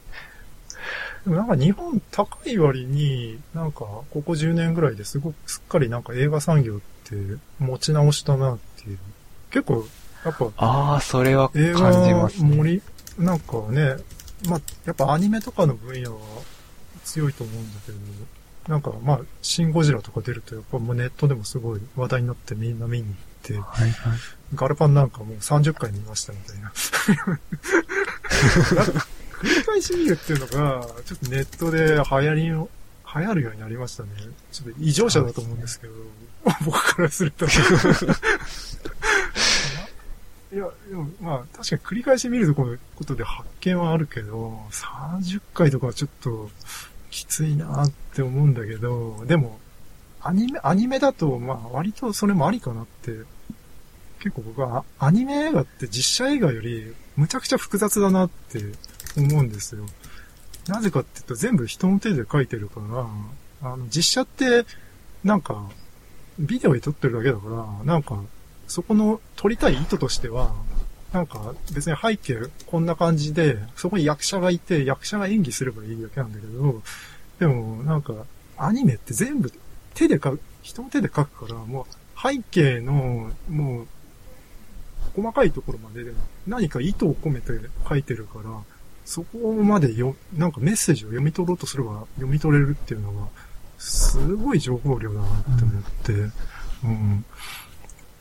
でもなんか日本高い割に、なんかここ10年ぐらいですごくすっかりなんか映画産業って持ち直したなっていう。結構、やっぱああ、それは映感じ画ますね。盛り、なんかね、まあ、やっぱアニメとかの分野は強いと思うんだけど、なんかまあ、シン・ゴジラとか出るとやっぱもうネットでもすごい話題になってみんな見に行って、はいはい。ガルパンなんかもう30回見ましたみたいな。(laughs) 繰り返し見るっていうのが、ちょっとネットで流行りの、流行るようになりましたね。ちょっと異常者だと思うんですけど、(laughs) 僕からすると。(laughs) いや、でもまあ確かに繰り返し見るとこういうことで発見はあるけど、30回とかはちょっときついなって思うんだけど、でも、アニメ、アニメだとまあ割とそれもありかなって結構僕はアニメ映画って実写映画よりむちゃくちゃ複雑だなって思うんですよ。なぜかって言うと全部人の手で描いてるから、あの実写ってなんかビデオで撮ってるだけだから、なんかそこの撮りたい意図としては、なんか別に背景こんな感じで、そこに役者がいて役者が演技すればいいだけなんだけど、でもなんかアニメって全部手で描く、人の手で描くから、もう背景のもう細かいところまで何か意図を込めて書いてるから、そこまでよ、なんかメッセージを読み取ろうとすれば読み取れるっていうのが、すごい情報量だなって思って、うん。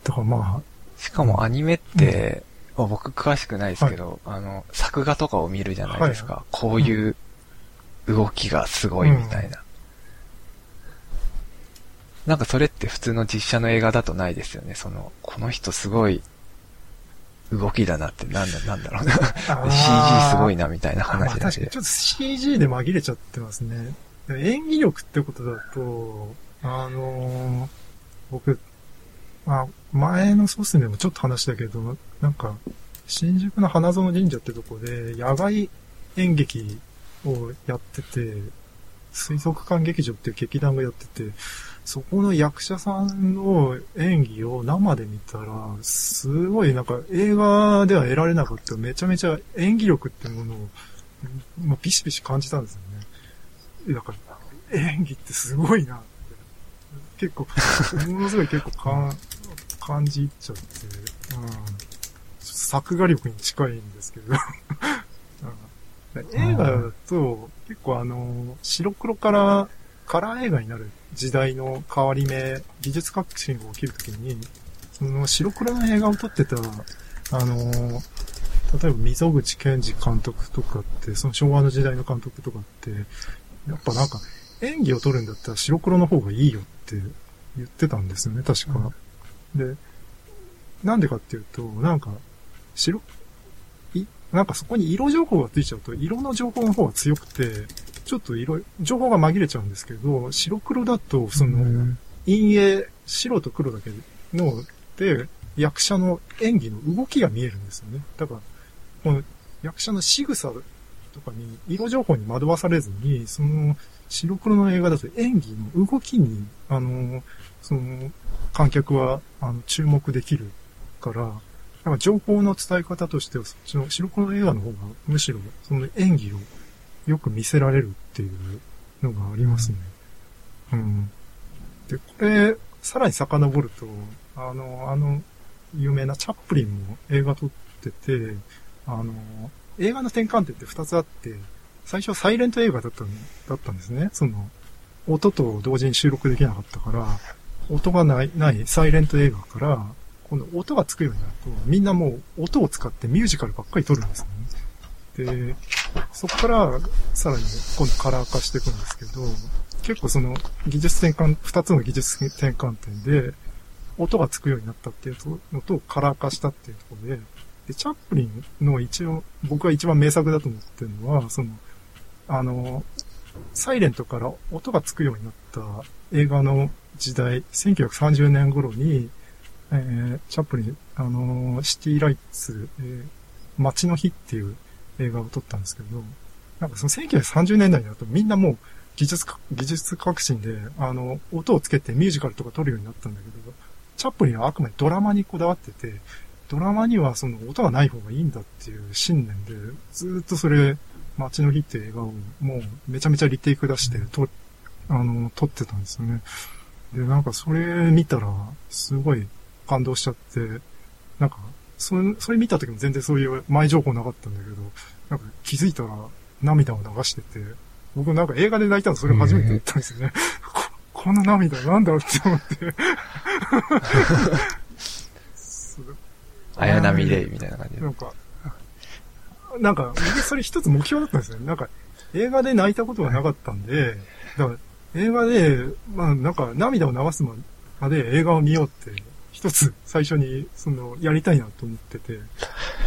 だからましかもアニメって、まあ僕詳しくないですけど、あの、作画とかを見るじゃないですか。はこういう動きがすごいみたいな。なんかそれって普通の実写の映画だとないですよね。その、この人すごい動きだなってなんだ、なんだろうな。あ (laughs) CG すごいなみたいなあ、まあ話だし確かにち。ょっと CG で紛れちゃってますね。で演技力ってことだと、あのー僕、まあ、前のソースでもちょっと話したけど、なんか、新宿の花園神社ってとこで、野外演劇をやってて、水族館劇場っていう劇団がやってて、そこの役者さんの演技を生で見たら、すごいなんか映画では得られなかっためちゃめちゃ演技力ってものを、まあ、ビシビシ感じたんですよね。だから、演技ってすごいなって。結構、ものすごい結構かん感じ入っちゃって、うん。作画力に近いんですけど。(laughs) 映画だと、結構あの、白黒からカラー映画になる時代の変わり目、技術革新が起きるときに、その白黒の映画を撮ってた、あの、例えば溝口健二監督とかって、その昭和の時代の監督とかって、やっぱなんか演技を撮るんだったら白黒の方がいいよって言ってたんですよね、確か。で、なんでかっていうと、なんか、白、い、なんかそこに色情報がついちゃうと、色の情報の方が強くて、ちょっと色、情報が紛れちゃうんですけど、白黒だと、その、陰影、白と黒だけの、で、役者の演技の動きが見えるんですよね。だから、この役者の仕草とかに、色情報に惑わされずに、その、白黒の映画だと演技の動きに、あの、その、観客は、あの、注目できるから、なんか情報の伝え方としては、そっちの白黒の映画の方が、むしろ、その演技をよく見せられるっていうのがありますね。うん。で、これ、さらに遡ると、あの、あの、有名なチャップリンも映画撮ってて、あの、映画の転換点って二つあって、最初はサイレント映画だったんだったんですね。その、音と同時に収録できなかったから、音がない、ないサイレント映画から、この音がつくようになると、みんなもう音を使ってミュージカルばっかり撮るんですね。で、そこからさらに今度カラー化していくんですけど、結構その技術転換、二つの技術転換点で、音がつくようになったっていうのとカラー化したっていうところで、で、チャップリンの一応、僕が一番名作だと思ってるのは、その、あの、サイレントから音がつくようになった映画の時代、1930年頃に、えー、チャップリン、あのシティライツ、えー、街の日っていう映画を撮ったんですけど、なんかその1930年代になるとみんなもう技術か、技術革新で、あの、音をつけてミュージカルとか撮るようになったんだけど、チャップリンはあくまでドラマにこだわってて、ドラマにはその音がない方がいいんだっていう信念で、ずーっとそれ、街の日って映画をもうめちゃめちゃリテイク出して、と、あの、撮ってたんですよね。で、なんかそれ見たら、すごい感動しちゃって、なんか、それ、それ見た時も全然そういう前情報なかったんだけど、なんか気づいたら涙を流してて、僕なんか映画で泣いたのそれ初めて言ったんですよね。(laughs) ここの涙なんだろうって思って。す (laughs) 綾波レイみたいな感じでな。んか、なんか、僕それ一つ目標だったんですよね。なんか、映画で泣いたことがなかったんで、だから、映画で、まあなんか涙を流すまで映画を見ようって、一つ最初に、その、やりたいなと思ってて、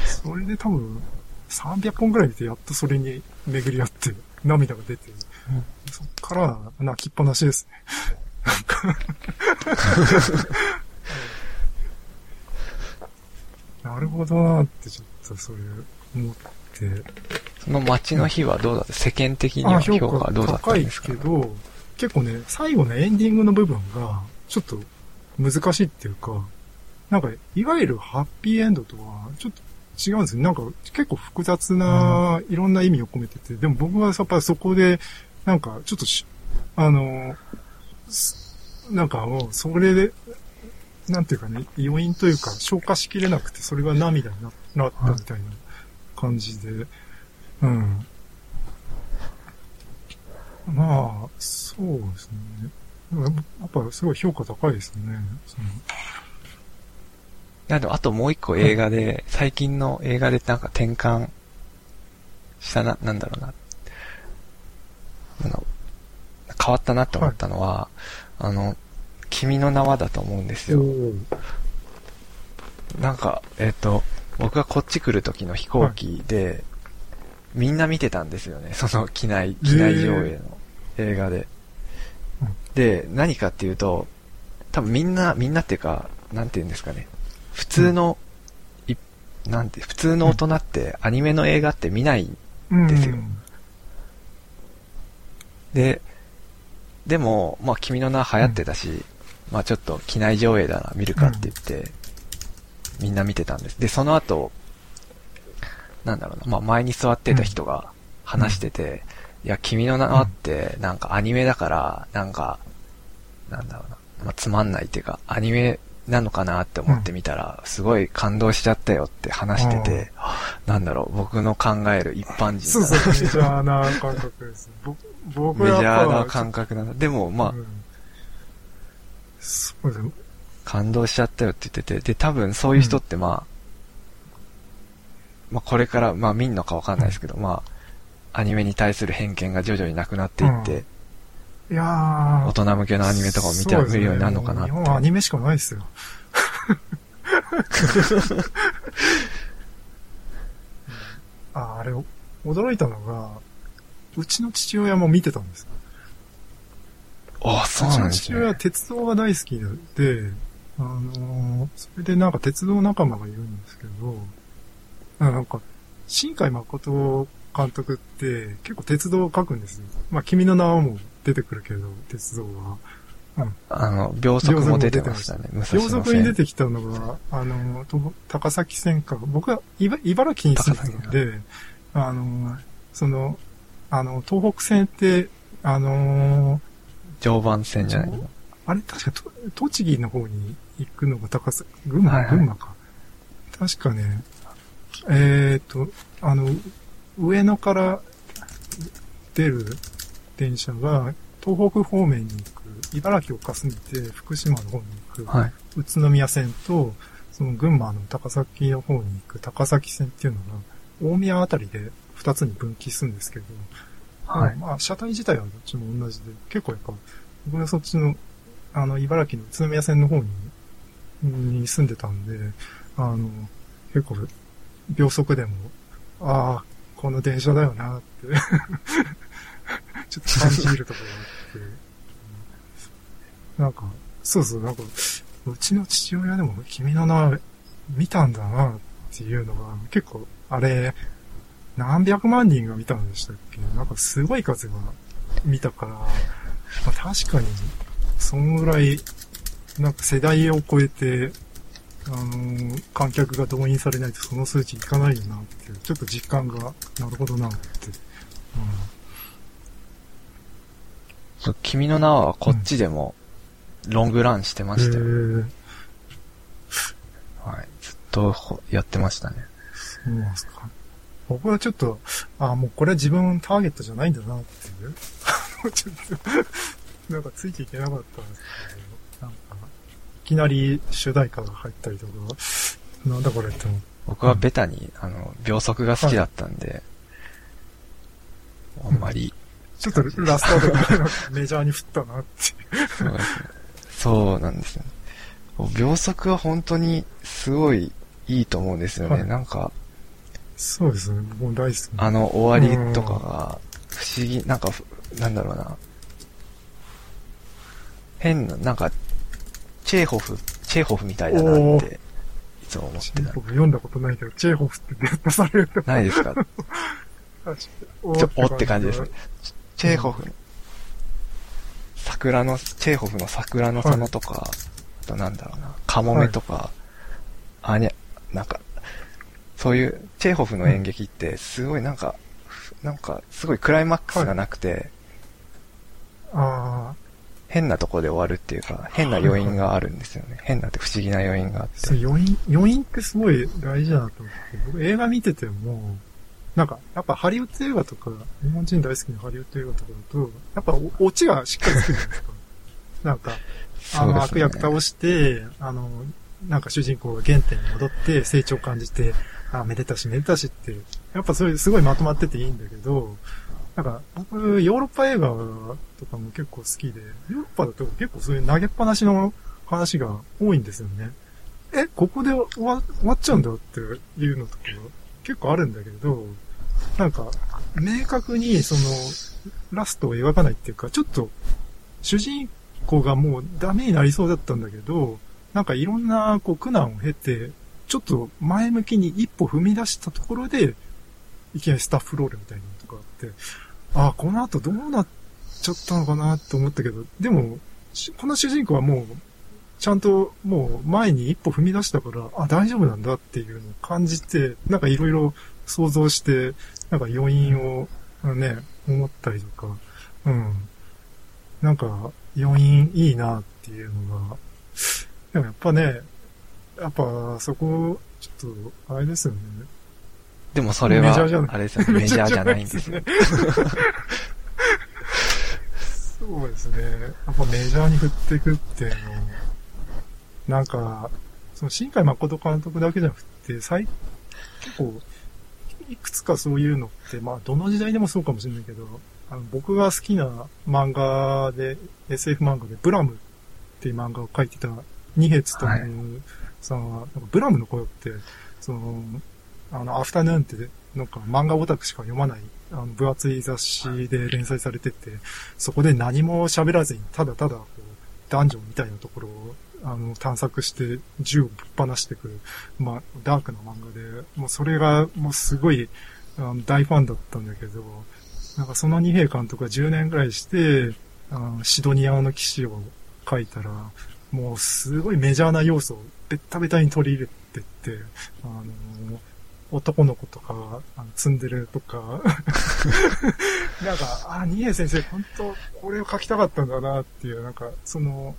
それで多分、300本くらい見て、やっとそれに巡り合って、涙が出て、そっから泣きっぱなしですね。なんか。なるほどなってちょっとそれ思って。その街の日はどうだった？世間的には評価はどうだった高いんですか？けど、結構ね、最後のエンディングの部分が、ちょっと難しいっていうか、なんか、いわゆるハッピーエンドとは、ちょっと違うんですよ。なんか、結構複雑な、いろんな意味を込めてて、でも僕はやっぱりそこで、なんか、ちょっとし、あの、すなんかもう、それで、なんていうかね、余韻というか、消化しきれなくて、それが涙にななったみたいな感じで、うん。まあ、そうですね。やっぱすごい評価高いですね。いやでもあともう一個映画で、(laughs) 最近の映画でなんか転換したな、なんだろうな。あの、変わったなって思ったのは、あの、君の名はだと思うんですよ。なんか、えっ、と、僕がこっち来る時の飛行機で、みんな見てたんですよね。その機内、機内上映の映画でうん。で、何かっていうと、多分みんな、みんなっていうか、なんて言うんですかね。普通の、いなんて、普通の大人ってアニメの映画って見ない。うんですよで、でも、まあ君の名は流行ってたし、まあちょっと機内上映だな、見るかって言って、みんな見てたんです。で、その後、なんだろうな、まあ前に座ってた人が話してて、いや、君の名はって、なんかアニメだから、なんか、なんだろうな、まあつまんないっていうか、アニメなのかなって思ってみたら、すごい感動しちゃったよって話してて、なんだろう、僕の考える一般人そうそう、メジャーな感覚です。僕僕メジャーな感覚なんだ。でも、まあう、んそうですね。感動しちゃったよって言ってて、で、多分そういう人ってまあ、まあこれから、まあ見んのかわかんないですけど、まあ、アニメに対する偏見が徐々になくなっていって、いやー。大人向けのアニメとかを見て、ね見るようになるのかなって日。本はアニメしかないですよ。(laughs) あ、あれ、驚いたのが、うちの父親も見てたんですよ。ああ、そうなんですねうちの父親は。鉄道が大好きで、あのーそれでなんか鉄道仲間がいるんですけど、あなんか、新海誠監督って結構鉄道を書くんですよ。まあ、君の名はも出てくるけど、鉄道は。あの、秒速も出てましたね、秒野速に出線。てきたのが、あの、と高崎線か、僕は茨茨城に住んでたんで、あの、その、あの、東北線って、あの、常磐線じゃないの？あれ？確かと栃木の方に行くのが高崎、群馬、はいはい。群馬か。確かね、えっ、と、あの、上野から出る電車が東北方面に行く、茨城をかすめて福島の方に行く、はい。宇都宮線と、その群馬の高崎の方に行く高崎線っていうのが、大宮あたりで二つに分岐するんですけど、はい。まあ、車体自体はどっちも同じで、結構やっぱ、僕はそっちの、あの、茨城の宇都宮線の方に、に住んでたんで、あの、結構、秒速でも、ああ、この電車だよなって、(laughs) ちょっと感じるところがあって、なんか、そうそう、なんか、うちの父親でも君の名見たんだなっていうのが、結構、あれ、何百万人が見たんでしたっけ？なんかすごい数が見たから、まあ、確かに、そのぐらい、なんか世代を超えて、あのー観客が動員されないとその数値いかないよなっていう、ちょっと実感が、なるほどなってそう君の名はこっちでも、ロングランしてましたよ。へはい。ずっとほやってましたね。そうなんですか。僕はちょっと、あもうこれは自分ターゲットじゃないんだなっていう。(laughs) ちょっと、なんかついていけなかったんですけど、きなり主題歌が入ったりとか、なんだこれって思って僕はベタに、あの、秒速が好きだったんで、あんまり、ちょっとラストでメジャーに振ったなって。ね。そうなんですよね。秒速は本当にすごいいいと思うんですよね。はいなんか、そうですね。僕も大好き。あの終わりとかが、不思議、なんかふ、なんだろうな。変な、なんか、チェーホフ、チェーホフみたいだなって、いつも思ってた。僕読んだことないけど、チェーホフって出されると。ないですか？あちょおって感じですね。チェーホフの、桜の、チェーホフの桜の園とか、あとなんだろうな、カモメとか、あにゃ、なんか、そういう、チェーホフの演劇って、すごいなんか、なんか、すごいクライマックスがなくて、あ変なとこで終わるっていうか、変な余韻があるんですよね。(laughs) 変なって不思議な余韻があっあ、そうて。余韻、余韻ってすごい大事だなと思って、僕映画見てても、なんか、やっぱハリウッド映画とか、日本人大好きなハリウッド映画とかだと、やっぱおオチがしっかりつくじゃないですか。(laughs) なんか、あの、悪役倒して、あの、なんか主人公が原点に戻って成長を感じて、あ、めでたしめでたしって、やっぱそれすごいまとまってていいんだけど、なんか、僕、ヨーロッパ映画とかも結構好きで、ヨーロッパだと結構そういう投げっぱなしの話が多いんですよね。え、ここで終わ終わっちゃうんだっていうのとか結構あるんだけど、なんか、明確にその、ラストを描かないっていうか、ちょっと、主人公がもうダメになりそうだったんだけど、なんかいろんなこう苦難を経て、ちょっと前向きに一歩踏み出したところで、いきなりスタッフロールみたいなのとかあって、あ、この後どうなっちゃったのかなと思ったけど、でも、この主人公はもう、ちゃんともう前に一歩踏み出したから、あ、大丈夫なんだっていうのを感じて、なんかいろいろ想像して、なんか余韻をね、思ったりとか、うん。なんか余韻いいなっていうのが、でもやっぱね、やっぱそこ、ちょっと、あれですよね。でもそれはあれですよね、メジャーじゃないんですねそうですね。やっぱメジャーに振っていくっていうのなんか、その新海誠監督だけじゃなくて、最、結構、いくつかそういうのって、まあ、どの時代でもそうかもしれないけど、あの僕が好きな漫画で、SF 漫画で、ブラムっていう漫画を描いてた、二ヘツとはい。その、ブラムの声って、その、あの、アフタヌーンって、なんか漫画オタクしか読まない、あの、分厚い雑誌で連載されてて、そこで何も喋らずに、ただただ、こう、ダンジョンみたいなところを、あの、探索して、銃をぶっ放してくる、まあ、ダークな漫画で、もうそれが、もうすごい、あの大ファンだったんだけど、なんかその二平監督が10年ぐらいして、あのシドニアの騎士を書いたら、もうすごいメジャーな要素をベッタベタに取り入れてって、あの、男の子とか、あの積んでるとか、(laughs) なんか、あ、二平先生、本当これを書きたかったんだなっていう、なんか、その、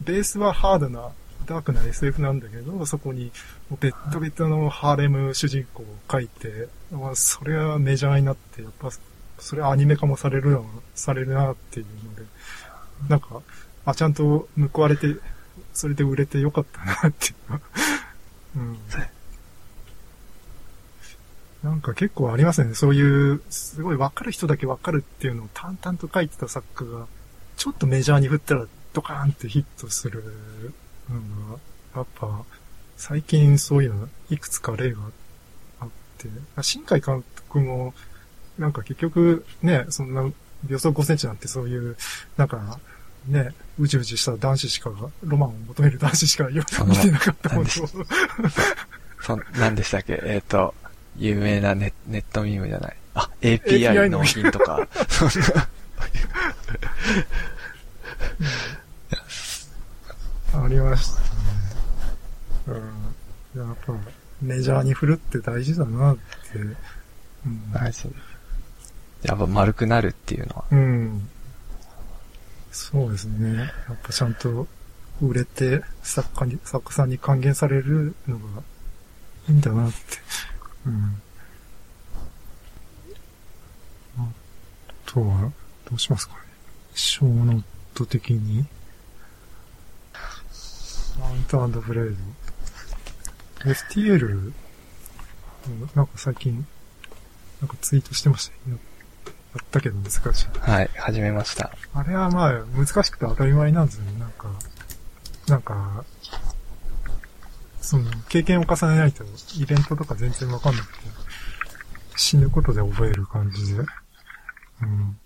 ベースはハードな、ダークな SF なんだけど、そこに、ベッタベタのハーレム主人公を書いて、まあ、それはメジャーになって、やっぱ、それはアニメ化もされるな、されるなっていうので、なんか、あ、ちゃんと報われて、それで売れてよかったなっていう、うん。なんか結構ありますね。そういう、すごい分かる人だけ分かるっていうのを淡々と書いてた作家が、ちょっとメジャーに振ったらドカーンってヒットするのが、やっぱ、最近そういうのいくつか例があって、新海監督も、なんか結局ね、そんな秒速5センチなんてそういう、なんか、ね、うじうじした男子しか、ロマンを求める男子しか見てなかったものを、そん、なんでしたっけ？えっ、と、有名なネネットミームじゃない。あ、API 納品とか、(laughs) ありましたね。うん。やっぱ、メジャーに振るって大事だなって。うん。はい、そうやっぱ丸くなるっていうのは。うん。そうですね。やっぱちゃんと売れて作家に、作家さんに還元されるのがいいんだなって。うん。あとは、どうしますかね。小ノート的に。マウントブレード。FTL、うんなんか最近、なんかツイートしてましたよ。ややったけど難しい。はい、始めました。あれはまあ、難しくて当たり前なんですよね。なんか、なんか、その、経験を重ねないと、イベントとか全然わかんなくて、死ぬことで覚える感じで。うん。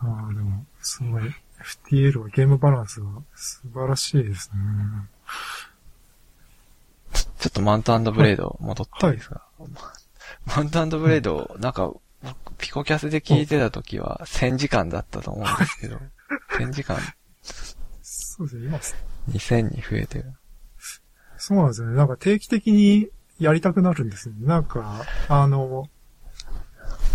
ああ、でも、すごい、FTL はゲームバランスが素晴らしいですね。ちょっとマウントブレード戻っていいですか、マウントブレード、なんか、僕ピコキャスで聞いてた時は1000時間だったと思うんですけど、(laughs) 1000時間そうですね、今、2000に増えてる。そうなんですよね。なんか定期的にやりたくなるんですよね。なんか、あの、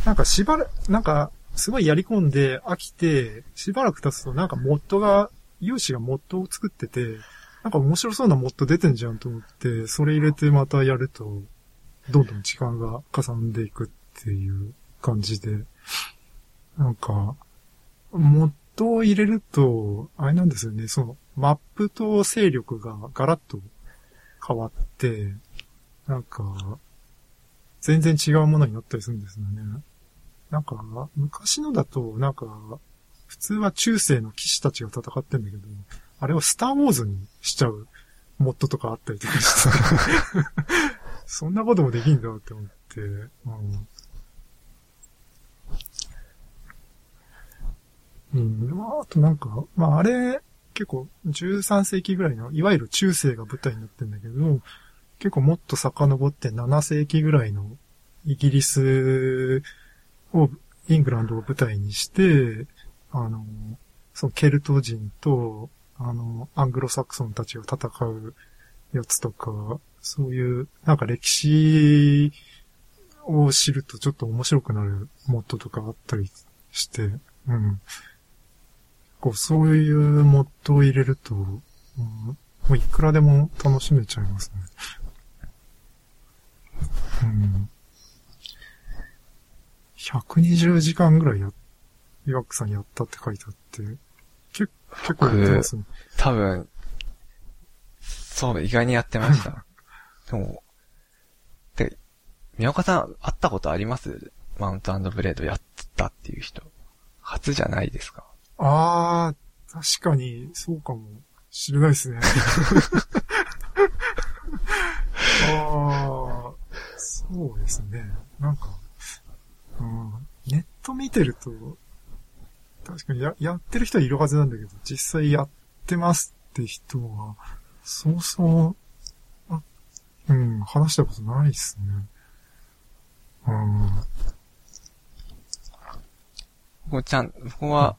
なんかしばらなんか、すごいやり込んで飽きて、しばらく経つとなんかモッドが、有志がモッドを作ってて、なんか面白そうなモッド出てんじゃんと思って、それ入れてまたやると、どんどん時間がかさんでいくっていう感じで、なんか、モッドを入れると、あれなんですよね、その、マップと勢力がガラッと変わって、なんか、全然違うものになったりするんですよね。なんか、昔のだと、なんか、普通は中世の騎士たちが戦ってんだけど、あれをスターウォーズにしちゃうモッドとかあったりとかして、(laughs) そんなこともできんだって思って、うん。うん、あ、となんか、まああれ、結構13世紀ぐらいの、いわゆる中世が舞台になってんだけど、結構もっと遡って7世紀ぐらいのイギリスを、イングランドを舞台にして、あの、そのケルト人と、あの、アングロサクソンたちが戦うやつとか、そういう、なんか歴史を知るとちょっと面白くなるモッドとかあったりして、うん。こう、そういうモッドを入れると、うん、もういくらでも楽しめちゃいますね。うん。120時間ぐらいや、岩ックさんやったって書いてあって、結結構やってますね。多分、そう、意外にやってました。(laughs) でも、で、宮岡さん、会ったことあります？マウントブレードやったっていう人。初じゃないですか？あー、確かに、そうかもしれないですね。あー、そうですね。なんか、うん、ネット見てると、確かにややってる人はいるはずなんだけど、実際やってますって人は、そうそう、うん、話したことないですね。うん。僕ちゃん、僕は、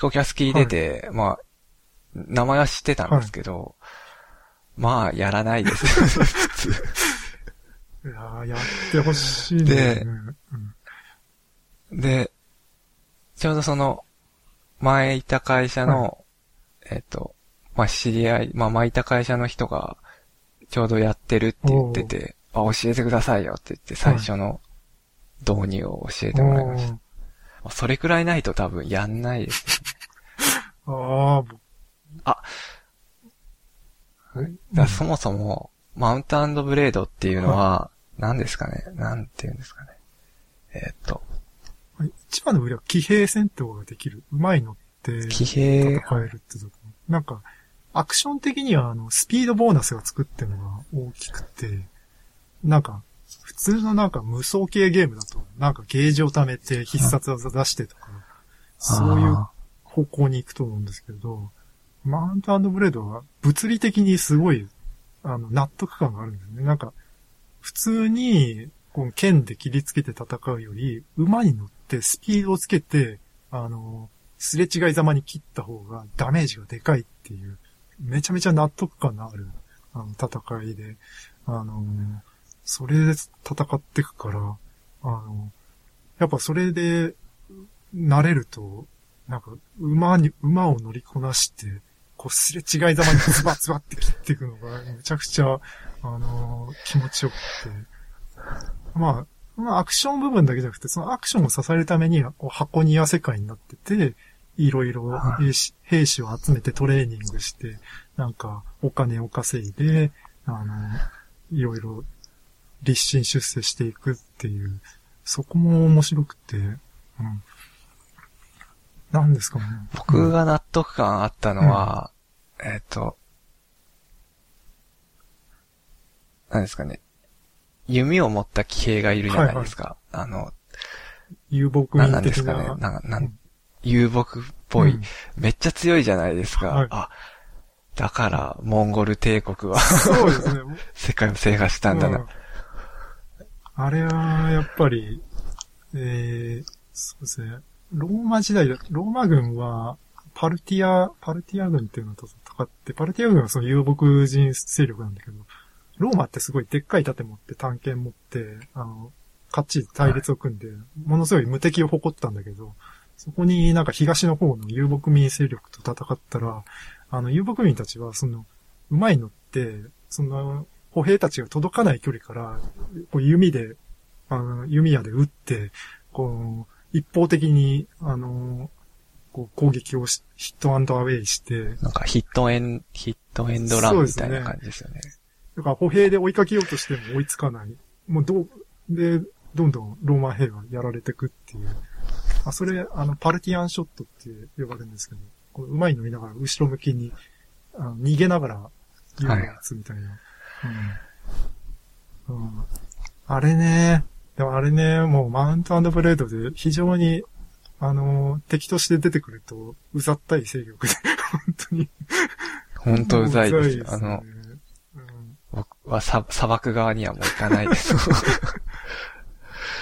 コキャス聞いてて、まあ、名前は知ってたんですけど、まあ、やらないです。普通。いやーやってほしいね。うんで、ちょうどその、前いた会社の、えっ、と、まあ、知り合い、まあ、前いた会社の人が、ちょうどやってるって言ってて、あ、教えてくださいよって言って、最初の導入を教えてもらいました。まあそれくらいないと多分やんないです。あー、僕あ、はいだからそもそも、マウントブレードっていうのは、何ですかね？なんて言うんですかね？えーっと、はい一番の売りは騎兵戦闘ができる。馬に乗って騎戦兵、えるってとこ。なんか、アクション的にはあの、スピードボーナスがつくっていうのが大きくて、なんか、普通のなんか無双系ゲームだと、なんかゲージを貯めて必殺技出してとか、そういうあ方向に行くと思うんですけど、マウントブレードは物理的にすごい、あの、納得感があるんですね。なんか、普通に、この剣で切りつけて戦うより、馬に乗ってスピードをつけて、あの、すれ違いざまに切った方がダメージがでかいっていう、めちゃめちゃ納得感のある、あの、戦いで、あの、それで戦っていくから、あの、やっぱそれで、慣れると、なんか、馬に、馬を乗りこなして、こう、すれ違いざまにズバズバって切っていくのが、めちゃくちゃ、あの気持ちよくて。まあ、まあ、アクション部分だけじゃなくて、そのアクションを支えるために、こう箱庭世界になってて、いろいろはい兵士、兵士を集めてトレーニングして、なんか、お金を稼いで、あの、いろいろ立身出世していくっていう、そこも面白くて、うん。なんですかね。僕が納得感あったのは、えっ、と、なんですかね。弓を持った騎兵がいるじゃないですか。あの、遊牧な民的なんですかね。な。なんか、なうんん遊牧っぽい、うんめっちゃ強いじゃないですか。はいあ、だから、モンゴル帝国はそうですね。(laughs) 世界を制覇したんだな。あれは、やっぱり、えー、そうですね。ローマ時代だ、ローマ軍は、パルティア、パルティア軍っていうのと戦って、パルティア軍はその遊牧人勢力なんだけど、ローマってすごいでっかい盾持って、探検持って、あの、かっちり対立を組んで、ものすごい無敵を誇ったんだけど、そこになんか東の方の遊牧民勢力と戦ったら、あの、遊牧民たちは、その、馬に乗って、その、歩兵たちが届かない距離から、こう弓で、あの、弓矢で撃って、こう、一方的に、あの、こう攻撃をしヒットアンドアウェイして、なんかヒットエン、ヒットエンドランみたいな感じですよね。だから歩兵で追いかけようとしても追いつかない。もうどう、で、どんどんローマ兵はやられてくっていう。あ、それ、あの、パルティアンショットって呼ばれるんですけど、こう馬に乗りながら後ろ向きに、あの逃げながら弓を撃つみたいな。うん。うん。あれね、でもあれね、もうマウントブレードで非常に、あの、敵として出てくると、うざったい勢力で、(laughs) 本当に。本当うざいですよ。あねの、うん僕は砂砂漠側にはもう行かないです。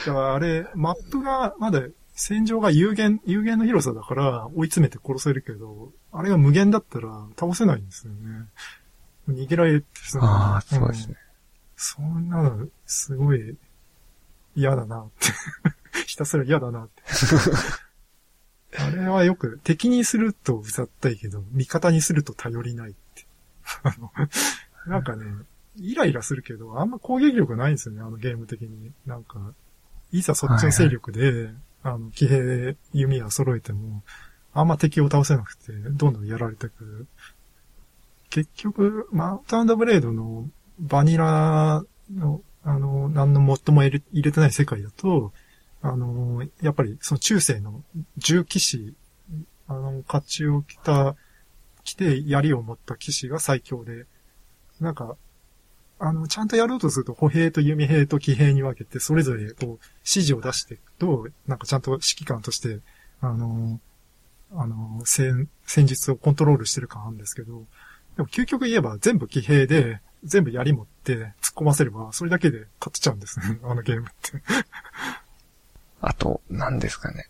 だからあれ、マップが、まだ戦場が有限、有限の広さだから追い詰めて殺せるけど、あれが無限だったら倒せないんですよね。逃げられてさああ、そうですね。そんなの、すごい、嫌だなって。(laughs) ひたすら嫌だなって。(laughs) あれはよく、敵にするとうざったいけど、味方にすると頼りないって。あの、なんかね、イライラするけど、あんま攻撃力ないんですよね、あのゲーム的に。なんか、いざそっちの勢力で、あの、騎兵で弓矢揃えても、あんま敵を倒せなくて、どんどんやられてくる。結局、マウントブレードのバニラの、あの、何の最も入れ入れてない世界だと、あの、やっぱりその中世の重騎士、あの、甲冑を着た、着て槍を持った騎士が最強で、なんか、あの、ちゃんとやろうとすると歩兵と弓兵と騎兵に分けて、それぞれこう、指示を出していくと、なんかちゃんと指揮官として、あの、あの、戦、戦術をコントロールしてる感あるんですけど、でも究極言えば全部騎兵で、全部槍持って突っ込ませれば、それだけで勝っちゃうんですね、(laughs) あのゲームって。あと、何ですかね。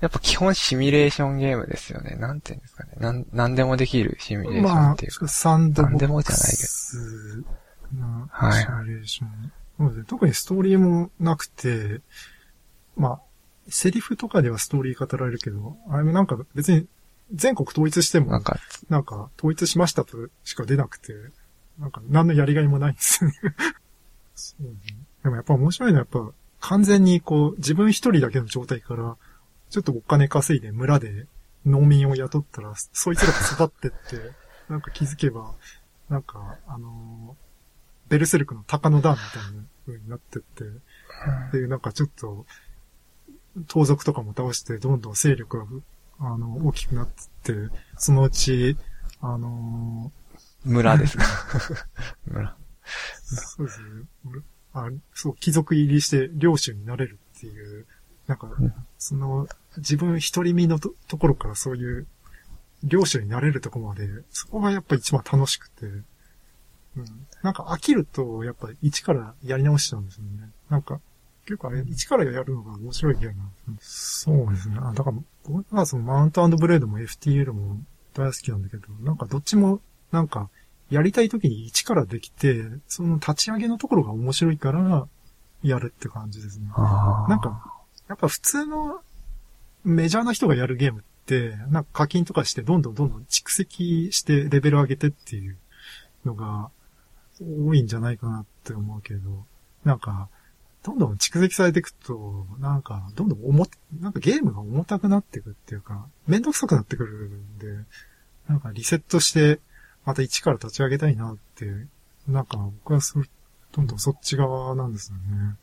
やっぱ基本シミュレーションゲームですよね。なんていうんですかね。なん、なんでもできるシミュレーションまっていうか。あ、サンドボなんでもックじゃないけどシミュレーション。そうですね特にストーリーもなくて、まあ、セリフとかではストーリー語られるけど、あれもなんか別に全国統一しても、なんか、なんか統一しましたとしか出なくて、なんか何のやりがいもないんですよね。そうね。でもやっぱ面白いのはやっぱ完全にこう自分一人だけの状態から、ちょっとお金稼いで村で農民を雇ったら、そいつらが育ってって、なんか気づけば、なんか、あのーベルセルクの鷹の段みたいな風になってって、で、なんかちょっと、盗賊とかも倒して、どんどん勢力が、あの、大きくなってって、そのうち、あの村ですね。(laughs) 村。ーそうですね。あ、そう、貴族入りして領主になれるっていう、なんかうん、その、自分一人身のとところからそういう、領主になれるところまで、そこがやっぱ一番楽しくて、うん。なんか飽きると、やっぱ一からやり直しちゃうんですよね。なんか、結構あれ、一からやるのが面白いゲームなんですね。そうですね。あ、だから、僕はそのマウントブレードも FTL も大好きなんだけど、なんかどっちも、なんか、やりたい時に一からできて、その立ち上げのところが面白いから、やるって感じですね。なんか、やっぱ普通のメジャーな人がやるゲームって、なんか課金とかしてどんどんどんどん蓄積してレベル上げてっていうのが多いんじゃないかなって思うけど、なんか、どんどん蓄積されていくと、なんか、どんどん重、なんかゲームが重たくなっていくっていうか、めんどくさくなってくるんで、なんかリセットして、また一から立ち上げたいなって、なんか僕はそう、どんどんそっち側なんですよね。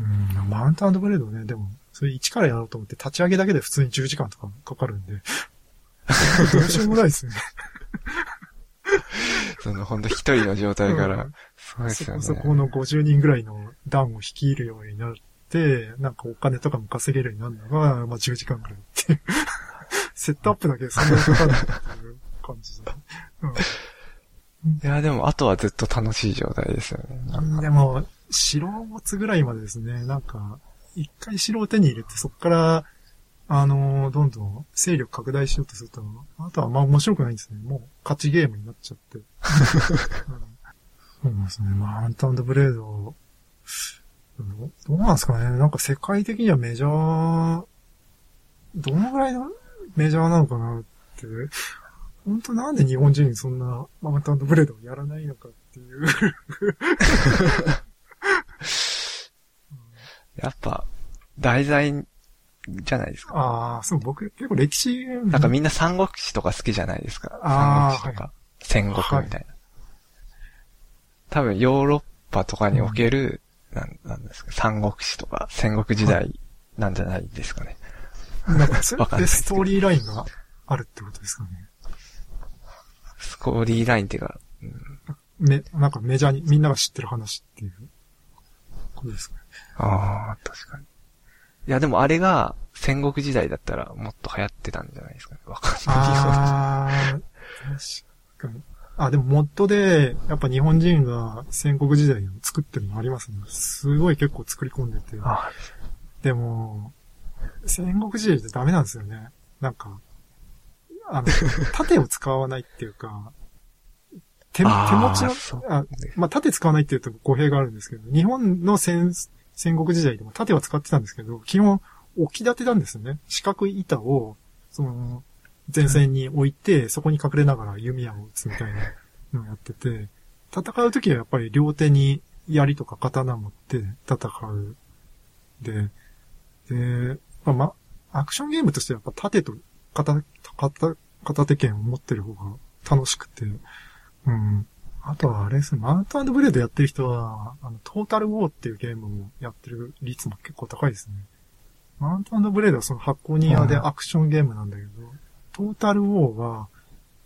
うん、マウントブレードね、でも、それ一からやろうと思って立ち上げだけで普通に10時間とかかかるんで、(laughs) どうしようもないですね。その、ほんと一人の状態からうん、そうですよね。そこそこの50人ぐらいの団を率いるようになって、なんかお金とかも稼げるようになるのが、まあ10時間ぐらいっていう。(laughs) セットアップだけでそんなにかかるっていう感じだ。いや、でも、あとはずっと楽しい状態ですよね。でも、城を持つぐらいまでですね、なんか、一回城を手に入れて、そこから、あのーどんどん勢力拡大しようとすると、あとはまあ面白くないんですね。もう勝ちゲームになっちゃって。(laughs) うんそうですね。マウントブレード、どどうなんですかね。なんか世界的にはメジャー、どのぐらいのメジャーなのかなって、本当なんで日本人そんなマウントブレードをやらないのかっていう。(laughs) やっぱ、題材じゃないですか。ああ、そう、僕結構歴史、なんかみんな三国志とか好きじゃないですか。三国志とか、戦国みたいな。多分ヨーロッパとかにおける、なん、なんですか、三国志とか戦国時代なんじゃないですかね。なんかそれわかんないですけどでストーリーラインがあるってことですかね。ストーリーラインっていうか、うんめ、なんかメジャーにみんなが知ってる話っていうことですかね。ああ、確かに。いや、でもあれが戦国時代だったらもっと流行ってたんじゃないですかね。わかんないああ、確かに。あ、でもモッドで、やっぱ日本人が戦国時代を作ってるのありますね。すごい結構作り込んでて。あでも、戦国時代ってダメなんですよね。なんか、あの、(laughs) 盾を使わないっていうか、手手持ちのあまあ、盾使わないっていうと語弊があるんですけど、日本の戦、戦国時代でも盾は使ってたんですけど、基本置き立てなんですよね。四角い板を、その、前線に置いて、そこに隠れながら弓矢を撃つみたいなのをやってて、戦うときはやっぱり両手に槍とか刀持って戦う。で、で、まあ、ま、アクションゲームとしてはやっぱ盾と片、片、片手剣を持ってる方が楽しくて、うん。あとはあれですね、マウントブレードやってる人は、あの、トータルウォーっていうゲームをやってる率も結構高いですね。マウントブレードはその発行人用でアクションゲームなんだけど、トータルウォーは、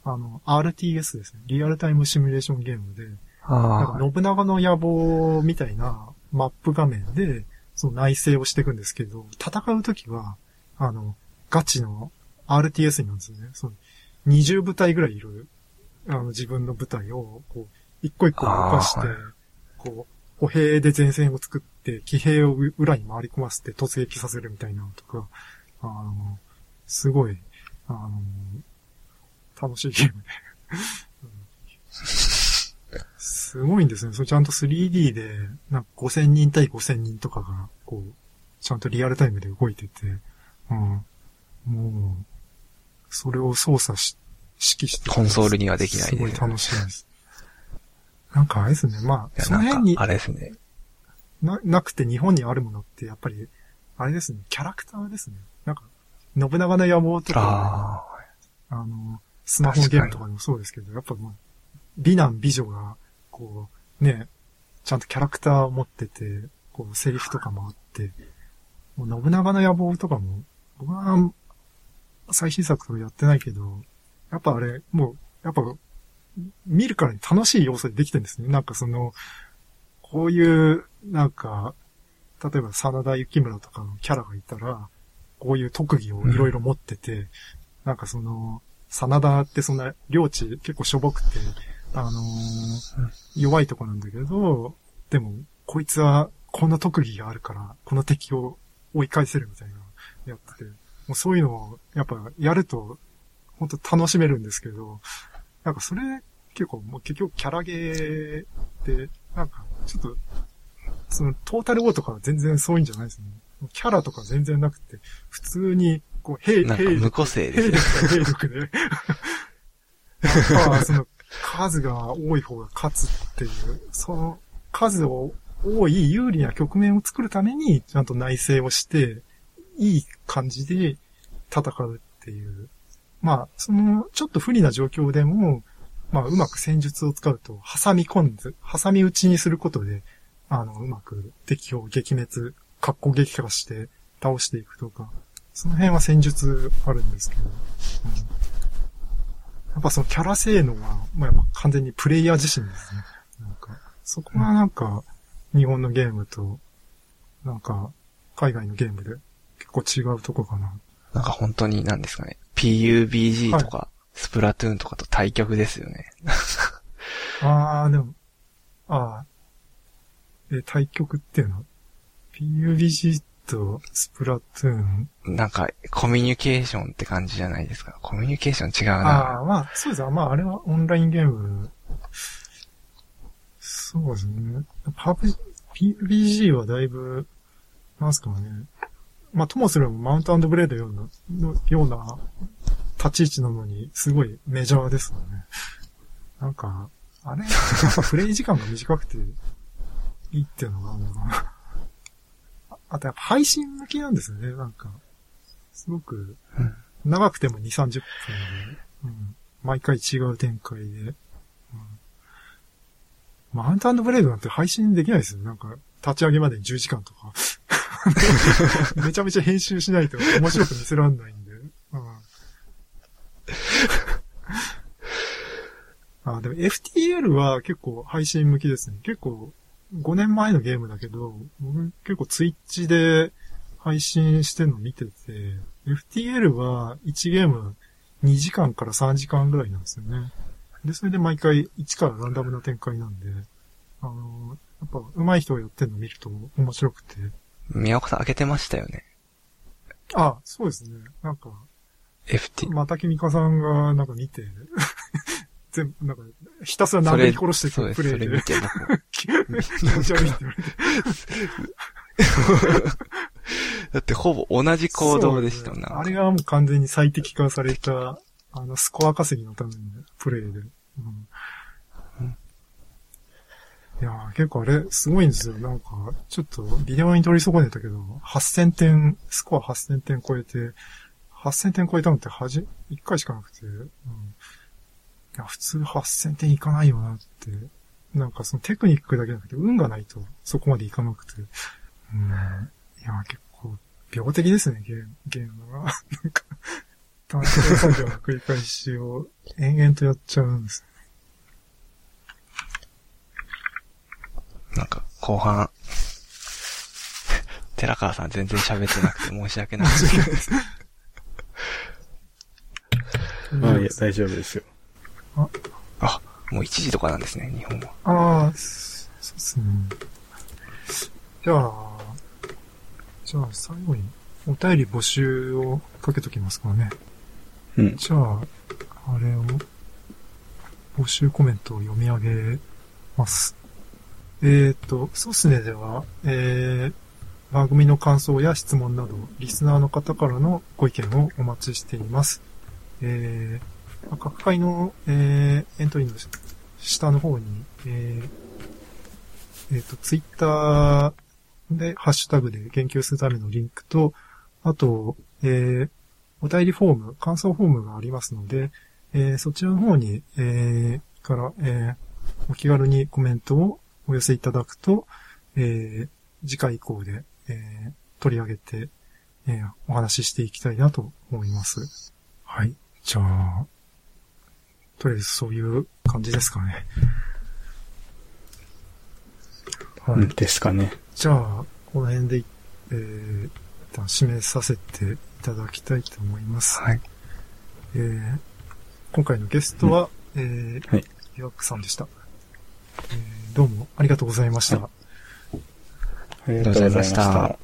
あの、RTS ですね。リアルタイムシミュレーションゲームで、なんあか信長の野望みたいなマップ画面で、その内政をしていくんですけど、戦うときは、あの、ガチの RTS になるんですよね。その20部隊ぐらいいる、あの、自分の部隊を、こう、一個一個動かして、こう、歩兵で前線を作って、騎兵を裏に回り込ませて突撃させるみたいなのとか、あの、すごい、あの、楽しいゲームで。すごいんですね。それちゃんと 3D で、なんか5000人対5000人とかが、こう、ちゃんとリアルタイムで動いてて、うん。もう、それを操作し、指揮して。コンソールにはできないですすごい楽しいです。なんかあれですね。まあ、その辺にあれですね。な、なくて日本にあるものって、やっぱり、あれですね。キャラクターですね。なんか、信長の野望とか、ああの、スマホのゲームとかでもそうですけど、やっぱもう、美男美女が、こう、ね、ちゃんとキャラクターを持ってて、こう、セリフとかもあって、もう信長の野望とかも、僕は、最新作とかやってないけど、やっぱあれ、もう、やっぱ、見るからに楽しい要素でできてるんですね。なんかその、こういう、なんか、例えば真田幸村とかのキャラがいたら、こういう特技をいろいろ持ってて、なんかその、真田ってそんな領地結構しょぼくて、あのー弱いとこなんだけど、でも、こいつはこの特技があるから、この敵を追い返せるみたいな、やってて、もうそういうのを、やっぱやると、本当楽しめるんですけど、なんかそれ結構もう結局キャラゲーで、なんか、ちょっと、そのトータル O とかは全然そういうんじゃないですね。キャラとか全然なくて、普通に、こう、兵、なんか兵無個性兵ですね。兵力で。やっぱ、その、数が多い方が勝つっていう、その、数を多い有利な局面を作るために、ちゃんと内政をして、いい感じで戦うっていう。まあ、その、ちょっと不利な状況でも、まあ、うまく戦術を使うと、挟み込んで、挟み撃ちにすることで、あの、うまく敵を撃滅、格好撃破して倒していくとか、その辺は戦術あるんですけど、うんやっぱそのキャラ性能は、まあ、やっぱ完全にプレイヤー自身ですね。なんか、そこはなんか、日本のゲームと、なんか、海外のゲームで結構違うとこかな。なんか本当に何ですかね。PUBG とか、スプラトゥーンとかと対局ですよね。(laughs) あー、でも、あー、え、対局っていうの ?PUBG とスプラトゥーン。なんか、コミュニケーションって感じじゃないですか？コミュニケーション違うあな。あ、まあ、そうですね。まあ、あれはオンラインゲーム。そうですね。PUBG はだいぶ、なんすかね。まあ、ともすればマウントブレードような、のような立ち位置なのに、すごいメジャーですよね。なんか、あれ、やっぱプレイ時間が短くていいっていうのがあるのかな。あとやっぱ配信向きなんですよね、なんか。すごく、長くても2、30分で、うん、毎回違う展開で、うん、マウントブレードなんて配信できないですよ。なんか、立ち上げまでに10時間とか。(laughs) めちゃめちゃ編集しないと面白く見せらんないんで。うん、あ、でも FTL は結構配信向きですね。結構5年前のゲームだけど、僕結構ツイッチで配信してるの見てて、FTL は1ゲーム2時間から3時間ぐらいなんですよね。で、それで毎回1からランダムな展開なんで、あの、っぱ上手い人がやってるの見ると面白くて。宮岡さん開けてましたよね。あ、そうですね。なんか、FT。また君かさんがなんか見て、(laughs) 全部、なんか、ひたすら殴り殺して。くプレイでそれ見。て僕。気持ち悪いって言われて。だってほぼ同じ行動でしたな。そうねあれがもう完全に最適化された、あの、スコア稼ぎのためのプレイで。うんいやー結構あれ、すごいんですよ。なんか、ちょっと、ビデオに撮り損ねたけど、8000点、スコア8000点超えて、8000点超えたのってはじ、1回しかなくて、うん。いや、普通8000点いかないよなって。なんかそのテクニックだけじゃなくて、運がないとそこまでいかなくて。うん。いや、結構、病的ですね、ゲーム、ゲームが。(laughs) なんか、単調作業の繰り返しを延々とやっちゃうんです。なんか、後半、(laughs) 寺川さん全然喋ってなくて申し訳ないです。(laughs) まあ、いや、大丈夫ですよ。あ、もう1時とかなんですね、日本は。ああ、そそうですね。じゃあ、じゃあ最後にお便り募集をかけときますからね。うん。じゃあ、あれを、募集コメントを読み上げます。えっ、と、ソスネでは、えー、番組の感想や質問など、リスナーの方からのご意見をお待ちしています。えー、各回の、えー、エントリーの下の方に、えー、えっ、と、ツイッターで、ハッシュタグで言及するためのリンクと、あと、えー、お便りフォーム、感想フォームがありますので、えーそちらの方に、えーから、えーお気軽にコメントをお寄せいただくと、えー次回以降で、えー取り上げて、えーお話ししていきたいなと思います。はい。じゃあ、とりあえずそういう感じですかね。はい。うんですかね。じゃあ、この辺で、えー、一旦締めさせていただきたいと思います。はい。えー、今回のゲストは、えー、はい。岩久さんでした。えー、どうもありがとうございました。ありがとうございました。